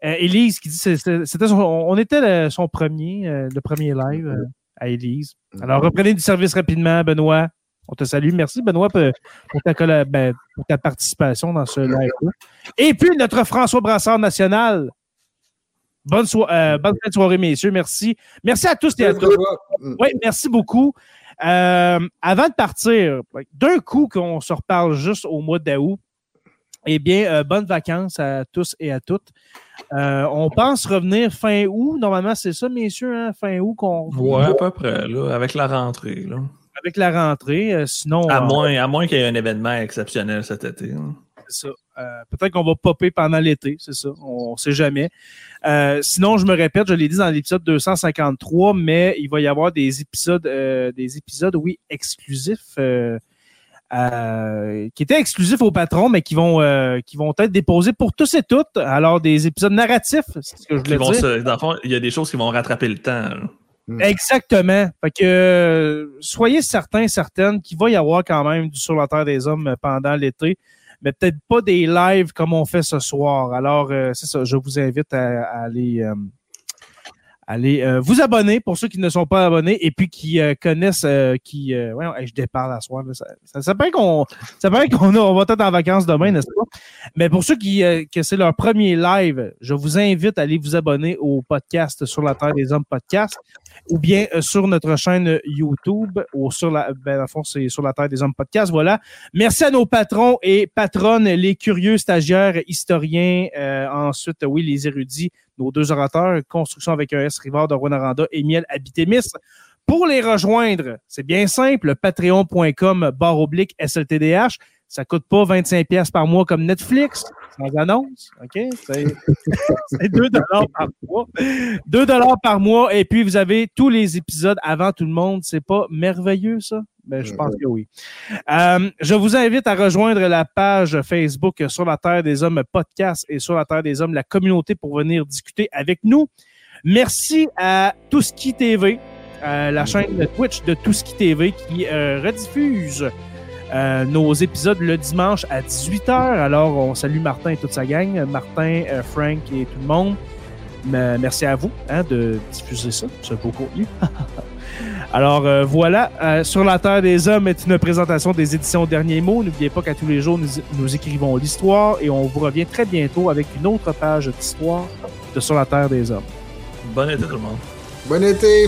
Euh, Élise qui dit c'était on était son premier, euh, le premier live à Élise. Alors, reprenez du service rapidement, Benoît. On te salue. Merci, Benoît, pour ta, ben, pour ta participation dans ce live-là. Et puis, notre François Brassard national. Bonne, euh, bonne fin de soirée, messieurs. Merci. Merci à tous et à toutes. Oui, merci beaucoup. Euh, avant de partir, d'un coup qu'on se reparle juste au mois d'août, eh bien, euh, bonnes vacances à tous et à toutes. Euh, on pense revenir fin août. Normalement, c'est ça, messieurs, hein, fin août qu'on. Oui, à peu près, là, avec la rentrée. Là. Avec la rentrée. Euh, sinon. À moins, à moins qu'il y ait un événement exceptionnel cet été. Hein. C'est ça. Peut-être qu'on va popper pendant l'été, c'est ça. On ne sait jamais. Sinon, je me répète, je l'ai dit dans l'épisode 253, mais il va y avoir des épisodes, des épisodes, oui, exclusifs euh, qui étaient exclusifs aux patrons, mais qui vont, euh, qui vont être déposés pour tous et toutes. Alors, des épisodes narratifs, c'est ce que je voulais dire. dans le fond, il y a des choses qui vont rattraper le temps. Hmm. Exactement. Fait que euh, soyez certains, certaines qu'il va y avoir quand même du Sur la Terre des Hommes pendant l'été, mais peut-être pas des lives comme on fait ce soir. Alors, c'est ça, je vous invite à, aller allez euh, vous abonner pour ceux qui ne sont pas abonnés et puis qui euh, connaissent, euh, qui, euh, ouais, je départ la soirée. Ça, ça, ça paraît qu'on, qu'on on va être en vacances demain, n'est-ce pas? Mais pour ceux qui, euh, que c'est leur premier live, je vous invite à aller vous abonner au podcast sur la Terre des Hommes podcast ou bien euh, sur notre chaîne YouTube ou sur la, ben, le fond, c'est sur la Terre des Hommes podcast. Voilà. Merci à nos patrons et patronnes, les curieux stagiaires, historiens, euh, ensuite, oui, les érudits, nos deux orateurs, Construction avec un S, Rivard de Rwanda et Miel Habitémis. Pour les rejoindre, c'est bien simple, patreon.com barre oblique SLTDH. Ça coûte pas 25 pièces par mois comme Netflix, sans annonce, OK? C'est c'est 2 dollars par mois. 2 dollars par mois et puis vous avez tous les épisodes avant tout le monde. C'est pas merveilleux ça? Ben, je pense que oui. Euh, je vous invite à rejoindre la page Facebook sur la Terre des Hommes podcast et sur la Terre des Hommes la communauté pour venir discuter avec nous. Merci à Touski TV, euh, la chaîne de Twitch de Touski TV qui euh, rediffuse euh, nos épisodes le dimanche à 18h. Alors, on salue Martin et toute sa gang, Martin, euh, Frank et tout le monde. Mais merci à vous hein, de diffuser ça, ce beau contenu. Alors euh, voilà, euh, Sur la Terre des Hommes est une présentation des éditions Derniers Mots. N'oubliez pas qu'à tous les jours, nous, nous écrivons l'histoire et on vous revient très bientôt avec une autre page d'histoire de Sur la Terre des Hommes. Bon été tout le monde. Bon été!